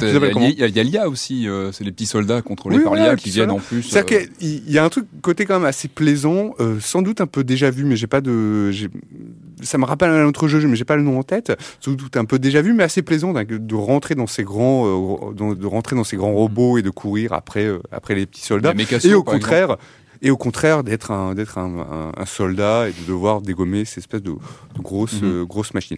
Il y, a- il y a l'IA aussi, euh, c'est les petits soldats contrôlés Oui, par l'IA qui viennent en plus. C'est-à-dire euh, qu'il y a un truc côté quand même assez plaisant, euh, sans doute un peu déjà vu, mais j'ai pas de, ça me rappelle un autre jeu, mais j'ai pas le nom en tête. Sans doute un peu déjà vu, mais assez plaisant de rentrer dans ces grands, dans- de rentrer dans ces grands robots et de courir après, après les petits soldats. Et au contraire. Et au contraire, d'être un, d'être un, un- un soldat et de devoir dégommer ces espèces de, de grosses, euh, grosses machines.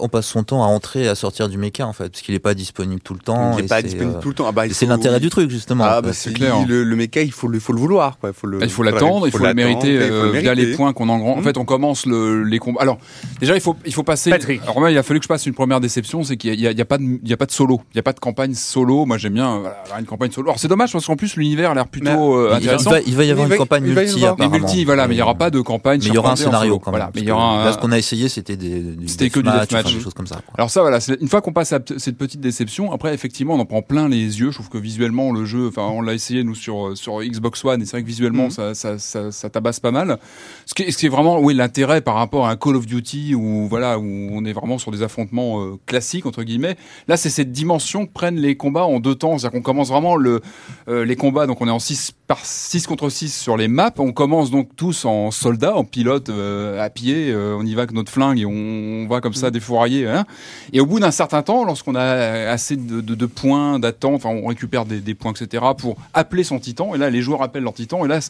on passe son temps à entrer et à sortir du méca, en fait, parce qu'il est pas disponible tout le temps. Il n'est pas disponible euh, tout le temps. Ah bah, c'est faut- l'intérêt du truc, justement. Ah bah Euh, c'est clair. Le, le méca, il faut le, il faut le vouloir. Quoi. Il faut le, Il faut voilà, l'attendre, il faut le l'attendre, mériter et il faut le euh, via les points qu'on engrange. En Mhm. fait, on commence le, les combats. Alors, déjà, il faut, il faut passer. Patrick. Alors, moi, il a fallu que je passe une première déception, c'est qu'il n'y a, pas de, il y a pas de solo. Il n'y a pas de campagne solo. Moi, j'aime bien euh, voilà, une campagne solo. Alors, c'est dommage parce qu'en plus, l'univers a l'air plutôt intéressant. il va y avoir campagne il va y multi, apparemment. multi, voilà, mais il n'y aura pas de campagne. Mais il y aura un scénario quand même. Voilà, mais il y parce aura que un- Là, ce qu'on a essayé, c'était des, C'était que du deathmatch, des choses comme ça. Alors ça, voilà, une fois qu'on passe à cette petite déception, après effectivement, on en prend plein les yeux. Je trouve que visuellement, le jeu, enfin, on l'a essayé nous sur sur Xbox One, et c'est vrai que visuellement, Mhm. ça, ça, tabasse pas mal. Ce qui, est- ce qui est vraiment, oui, l'intérêt par rapport à un Call of Duty où voilà, où on est vraiment sur des affrontements euh, classiques entre guillemets? Là, c'est cette dimension que prennent les combats en deux temps, c'est-à-dire qu'on commence vraiment le euh, les combats, donc on est en 6 par 6 contre 6 sur les maps. On commence donc tous en soldats, en pilote, euh, à pied. euh, on y va avec notre flingue et on, on va comme ça défourailler. Hein. Et au bout d'un certain temps, lorsqu'on a assez de, de, de points d'attente, enfin on récupère des, des points, etc., pour appeler son titan. Et là, les joueurs appellent leur titan. Et là,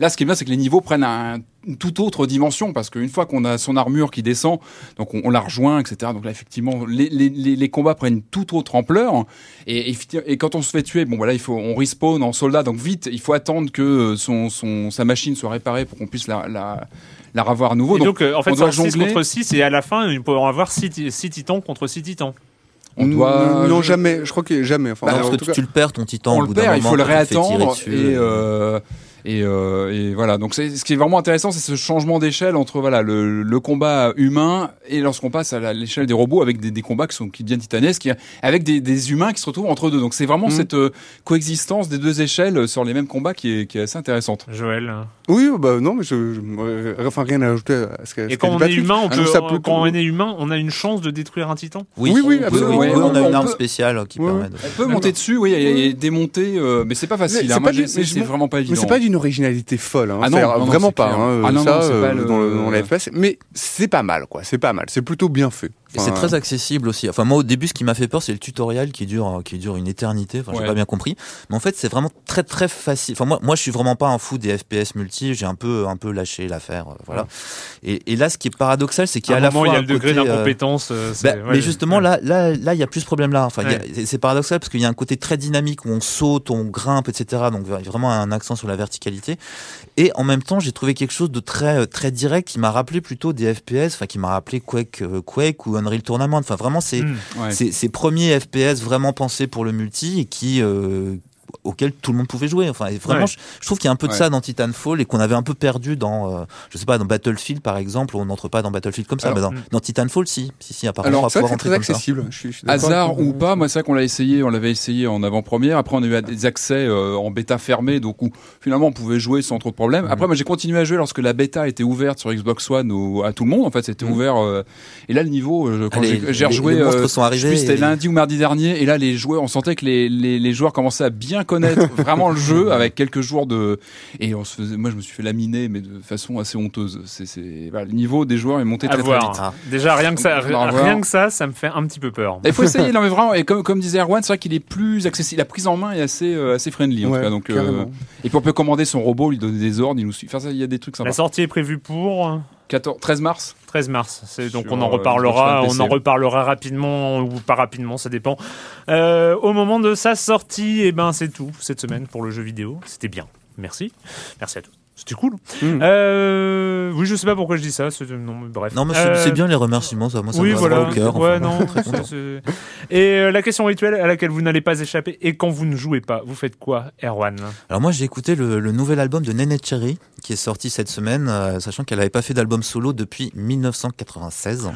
là ce qui est bien, c'est que les niveaux prennent un, une toute autre dimension parce qu'une fois qu'on a son armure qui descend, donc on, on la rejoint, etc. Donc là, effectivement, les, les, les, les combats prennent une toute autre ampleur. Et, et, et quand on se fait tuer, bon voilà, il faut on respawn en soldat, donc vite, il faut attendre que son, son sa machine soit réparée pour qu'on puisse la, la la revoir à nouveau. Et donc, euh, en fait, on doit un 6 jongler. contre 6 et à la fin, il peut en avoir 6 titans contre 6 titans. on doit Non, jamais. Je crois que jamais. Enfin, Bah, en parce que tu, cas- tu le perds ton titan on au le bout perd, il faut le réattendre et, euh, euh, et, euh, et voilà. Donc c'est ce qui est vraiment intéressant, c'est ce changement d'échelle entre voilà le, le combat humain et lorsqu'on passe à l'échelle des robots avec des, des combats qui sont qui deviennent titanesques, qui- avec des, des humains qui se retrouvent entre deux. Donc c'est vraiment Mhm. cette euh, coexistence des deux échelles sur les mêmes combats qui est, qui est assez intéressante. Joël. Oui, bah non, mais je, je- euh, enfin rien à ajouter à ce que. Et qu'a quand dit on est humain, on Ah, peut, non, ça peut- quand on est humain, on a une chance de détruire un titan? Oui, Oui, oui, absolument. oui, Ouais, on a une arme spéciale qui Ouais, permet de. On peut monter dessus, oui, et, démonter, euh, mais c'est pas facile. Hein. c'est pas mais je- vraiment pas Mais d'une originalité folle. Hein. Ah non, non, non, vraiment c'est pas. hein, Ah non, ça, non, c'est pas euh, le- dans, le, dans la FPS. Mais c'est pas mal, quoi. C'est pas mal. C'est plutôt bien fait. Et c'est très accessible aussi. Enfin, moi, au début, ce qui m'a fait peur, c'est le tutoriel qui dure, qui dure une éternité. Enfin, j'ai Ouais. pas bien compris. Mais en fait, c'est vraiment très, très facile. Enfin, moi, moi, je suis vraiment pas un fou des FPS multi. J'ai un peu, un peu lâché l'affaire. euh, Voilà. Et, et là, ce qui est paradoxal, c'est qu'il y a à à un la moment, fois il y a le degré côté, euh, d'incompétence. euh, c'est- bah, ouais, mais justement, ouais. là, là, là, il y a plus ce problème-là. Enfin, c'est paradoxal parce qu'il y a un côté très dynamique où on saute, on grimpe, etc. Donc vraiment un accent sur la verticalité. Et en même temps, j'ai trouvé quelque chose de très, euh, très direct qui m'a rappelé plutôt des FPS, enfin qui m'a rappelé Quake, euh, Quake ou Unreal Tournament. Enfin, vraiment, c'est Hmm. Ouais. ces premiers FPS vraiment pensés pour le multi et qui euh, auquel tout le monde pouvait jouer. Enfin, et vraiment, Ouais. je, je trouve qu'il y a un peu de Ouais. ça dans Titanfall et qu'on avait un peu perdu dans, euh, je sais pas, dans Battlefield par exemple. où On n'entre pas dans Battlefield comme ça, Alors, mais dans, hmm. dans Titanfall, si, si, si. Apparemment, on va Alors, que c'est rentrer très comme ça. accessible. Je suis, je suis d'accord Hasard ou pas, moi c'est vrai qu'on l'a essayé, on l'avait essayé en avant-première. Après on a eu des accès euh, en bêta fermée, donc où finalement on pouvait jouer sans trop de problèmes. Mhm. Après moi j'ai continué à jouer lorsque la bêta était ouverte sur Xbox One au- à tout le monde. En fait c'était Mhm. ouvert. euh, et là le niveau, euh, quand j'ai- rejoué, les monstres euh, sont je arrivés sais plus, c'était et- lundi ou mardi dernier. Et là les joueurs, on sentait que les, les, les joueurs commençaient à bien connaître vraiment le jeu avec quelques jours de. Et on se faisait, moi je me suis fait laminer, mais de façon assez honteuse. C'est, c'est, voilà, le niveau des joueurs est monté À très très vite. Ah. Déjà, rien que ça, voir. rien que ça, ça me fait un petit peu peur. Il faut essayer, non mais vraiment, et comme, comme disait Erwan, c'est vrai qu'il est plus accessible. La prise en main est assez, euh, assez friendly en Ouais, tout cas. Donc, euh, et puis on peut commander son robot, lui donner des ordres, il nous suit. Enfin, ça, il y a des trucs La sympas. sortie est prévue pour 14, 13 mars 13 mars. Donc on en euh, reparlera, on en reparlera rapidement ou pas rapidement, ça dépend. Euh, au moment de sa sortie, et ben c'est tout cette semaine pour le jeu vidéo. C'était bien. Merci, merci à tous. C'était cool. Mm. Euh, oui, je sais pas pourquoi je dis ça. c'est- Non, bref. Non, mais c'est Euh, bien les remerciements, ça. Moi, ça oui, me voilà. au cœur. ouais, enfin, non. Et euh, la question rituelle à laquelle vous n'allez pas échapper. Et quand vous ne jouez pas, vous faites quoi, Erwan? Alors moi, j'ai écouté le, le nouvel album de Nene Cherry qui est sorti cette semaine, sachant qu'elle n'avait pas fait d'album solo depuis 1996.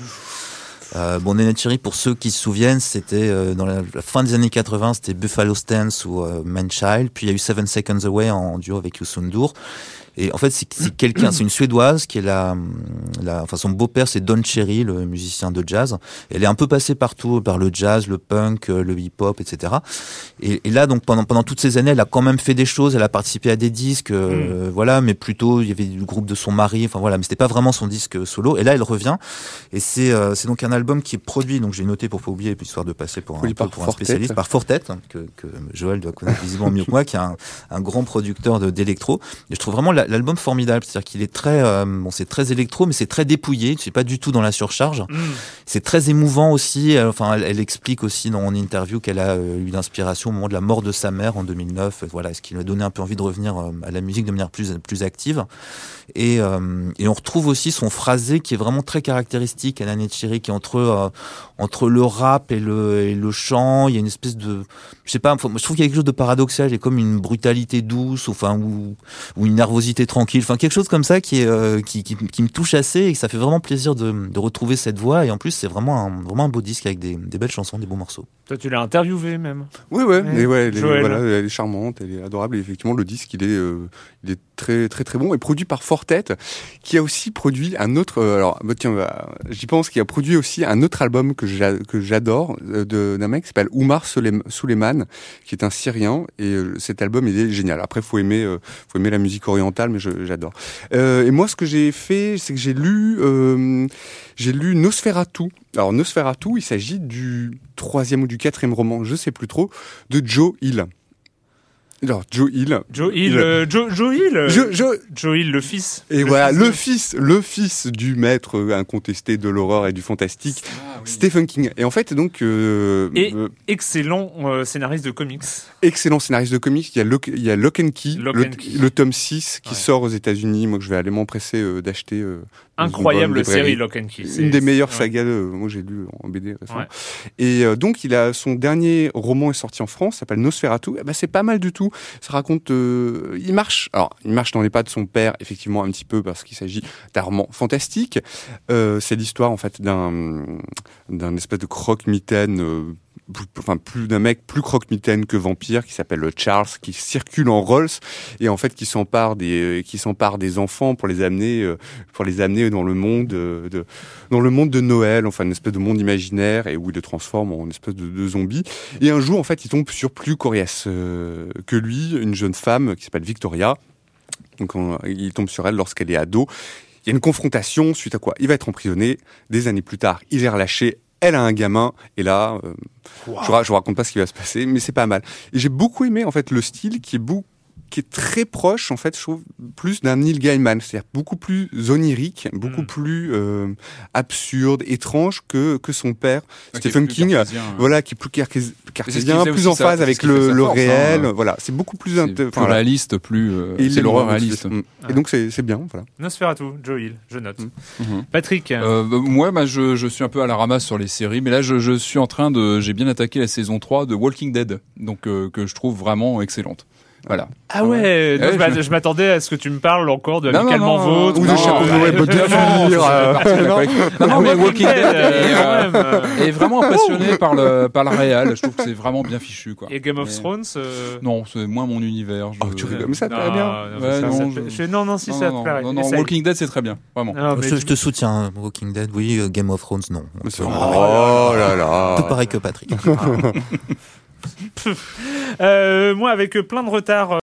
Euh, bon, Nene Cherry, pour ceux qui se souviennent, c'était euh, dans la, la fin des années 80, c'était Buffalo Stance ou euh, Manchild. Puis il y a eu Seven Seconds Away en duo avec Yusundur. Et en fait, c'est quelqu'un, c'est une Suédoise qui est la, la enfin son beau-père, c'est Don Cherry, le musicien de jazz. Elle est un peu passée partout par le jazz, le punk, euh, le hip-hop, etc. Et, et là, donc pendant pendant toutes ces années, elle a quand même fait des choses. Elle a participé à des disques, euh, voilà, mais plutôt il y avait du groupe de son mari. Enfin voilà, mais c'était pas vraiment son disque solo. Et là, elle revient. Et c'est euh, c'est donc un album qui est produit. Donc j'ai noté pour pas oublier, histoire de passer pour un, peu pour un spécialiste, par Fortet, que, que Joël doit connaître visiblement mieux que moi, qui est un, un grand producteur d'électro. Et je trouve vraiment l'album formidable. C'est-à-dire qu'il est très, euh, bon, c'est très électro, mais c'est très dépouillé. C'est pas du tout dans la surcharge. C'est très émouvant aussi. Euh, Enfin, elle, elle explique aussi dans une interview qu'elle a euh, eu l'inspiration au moment de la mort de sa mère en 2009. Euh, Voilà, ce qui lui a donné un peu envie de revenir à la musique de manière plus plus active. Et, euh, et on retrouve aussi son phrasé qui est vraiment très caractéristique à Nane Cherry, qui est entre euh, entre le rap et le et le chant. Il y a une espèce de, je sais pas, je trouve qu'il y a quelque chose de paradoxal. Il y a comme une brutalité douce, enfin ou ou une nervosité tranquille, enfin quelque chose comme ça qui est euh, qui, qui qui me touche assez et que ça fait vraiment plaisir de de retrouver cette voix. Et en plus, c'est vraiment un vraiment un beau disque avec des des belles chansons, des beaux morceaux. Toi, tu l'as interviewé même. Oui, ouais, Ouais. et ouais, elle est, voilà, elle est charmante, elle est adorable. Et effectivement, le disque, il est, euh, il est très, très, très bon et produit par Fortet, qui a aussi produit un autre. euh, alors, bah, tiens, bah, j'y pense, qui a produit aussi un autre album que j'a- que j'adore euh, d'un mec qui s'appelle Oumar Souleyman, qui est un Syrien. Et euh, cet album, il est génial. Après, faut aimer, euh, faut aimer la musique orientale, mais j'adore. Et moi, ce que j'ai fait, c'est que j'ai lu, j'ai lu Nosferatu. Alors Nosferatu, il s'agit du troisième ou du quatrième roman, je sais plus trop, de Joe Hill. Alors Joe Hill. Joe Hill, Il- euh, Joe, Joe Hill, euh, Je, je, Joe Hill, le fils. et Le voilà, fils le fils, le fils du maître incontesté de l'horreur et du fantastique, Stephen King. Et en fait, donc, euh, Et- euh, Excellent euh, scénariste de comics. excellent scénariste de comics. Il y a Lock, il y a Lock and Key, Lock le, and Key. le tome 6 qui Ouais. sort aux États-Unis. Moi, que je vais aller m'empresser euh, d'acheter. Incroyable série. Lock and Key. C'est- Une des meilleures ouais. sagas, euh, moi j'ai lu en BD récemment. Ouais. Et euh, donc il a son dernier roman est sorti en France, s'appelle Nosferatu. Eh ben, c'est pas mal du tout. Ça raconte, euh, il marche. Alors il marche dans les pas de son père, effectivement un petit peu parce qu'il s'agit d'un roman fantastique. Euh, c'est l'histoire en fait d'un d'un espèce de croque-mitaine. Euh, enfin plus d'un mec plus croque-mitaine que vampire qui s'appelle le Charles qui circule en Rolls et en fait qui s'empare des qui s'empare des enfants pour les amener euh, pour les amener dans le monde euh, de dans le monde de Noël enfin une espèce de monde imaginaire et où il le transforme en une espèce de, zombie et un jour en fait il tombe sur plus coriace euh, que lui une jeune femme qui s'appelle Victoria donc on- il tombe sur elle lorsqu'elle est ado Il y a une confrontation suite à quoi? Il va être emprisonné. Des années plus tard, il est relâché. Elle a un gamin et là, euh, je, ra- je vous raconte pas ce qui va se passer, mais c'est pas mal. Et j'ai beaucoup aimé en fait le style qui est beaucoup qui est très proche, en fait, je trouve, plus d'un Neil Gaiman, c'est-à-dire beaucoup plus onirique, beaucoup Mm. plus euh, absurde, étrange que, que son père, Stephen King, hein. voilà, qui est plus cartésien, plus en phase avec le, force, réel, hein. voilà, c'est beaucoup plus... Plus enfin, réaliste, plus. euh, c'est est l'horreur réaliste. Mm. Et donc c'est c'est bien, voilà. Nosferatu, Joe Hill, je note. Mhm. Patrick, Euh, bah, moi, bah, je, je suis un peu à la ramasse sur les séries, mais là, je, je suis en train de. J'ai bien attaqué la saison 3 de Walking Dead, donc euh, que je trouve vraiment excellente. Voilà. ah ouais, non, Ouais, je m'a- je- je m'attendais à ce que tu me parles encore de Non, Amicalement Vôtre. Ou de Chapeau de la non. mais Walking Dead euh, est, euh, euh, est vraiment impressionné par le par le réel. Je trouve que c'est vraiment bien fichu, quoi. Et Game of Mais- Thrones euh, Non, c'est moins mon univers. Je... Oh, tu rigoles, mais ça te plaît bien. non, non, plaît. si ça te plairait. non, non. Walking Dead, c'est très bien, vraiment. Je, te soutiens, hein, Walking Dead, oui, Game of Thrones, non. Oh là là. Tout pareil que Patrick. Euh, moi, avec plein de retard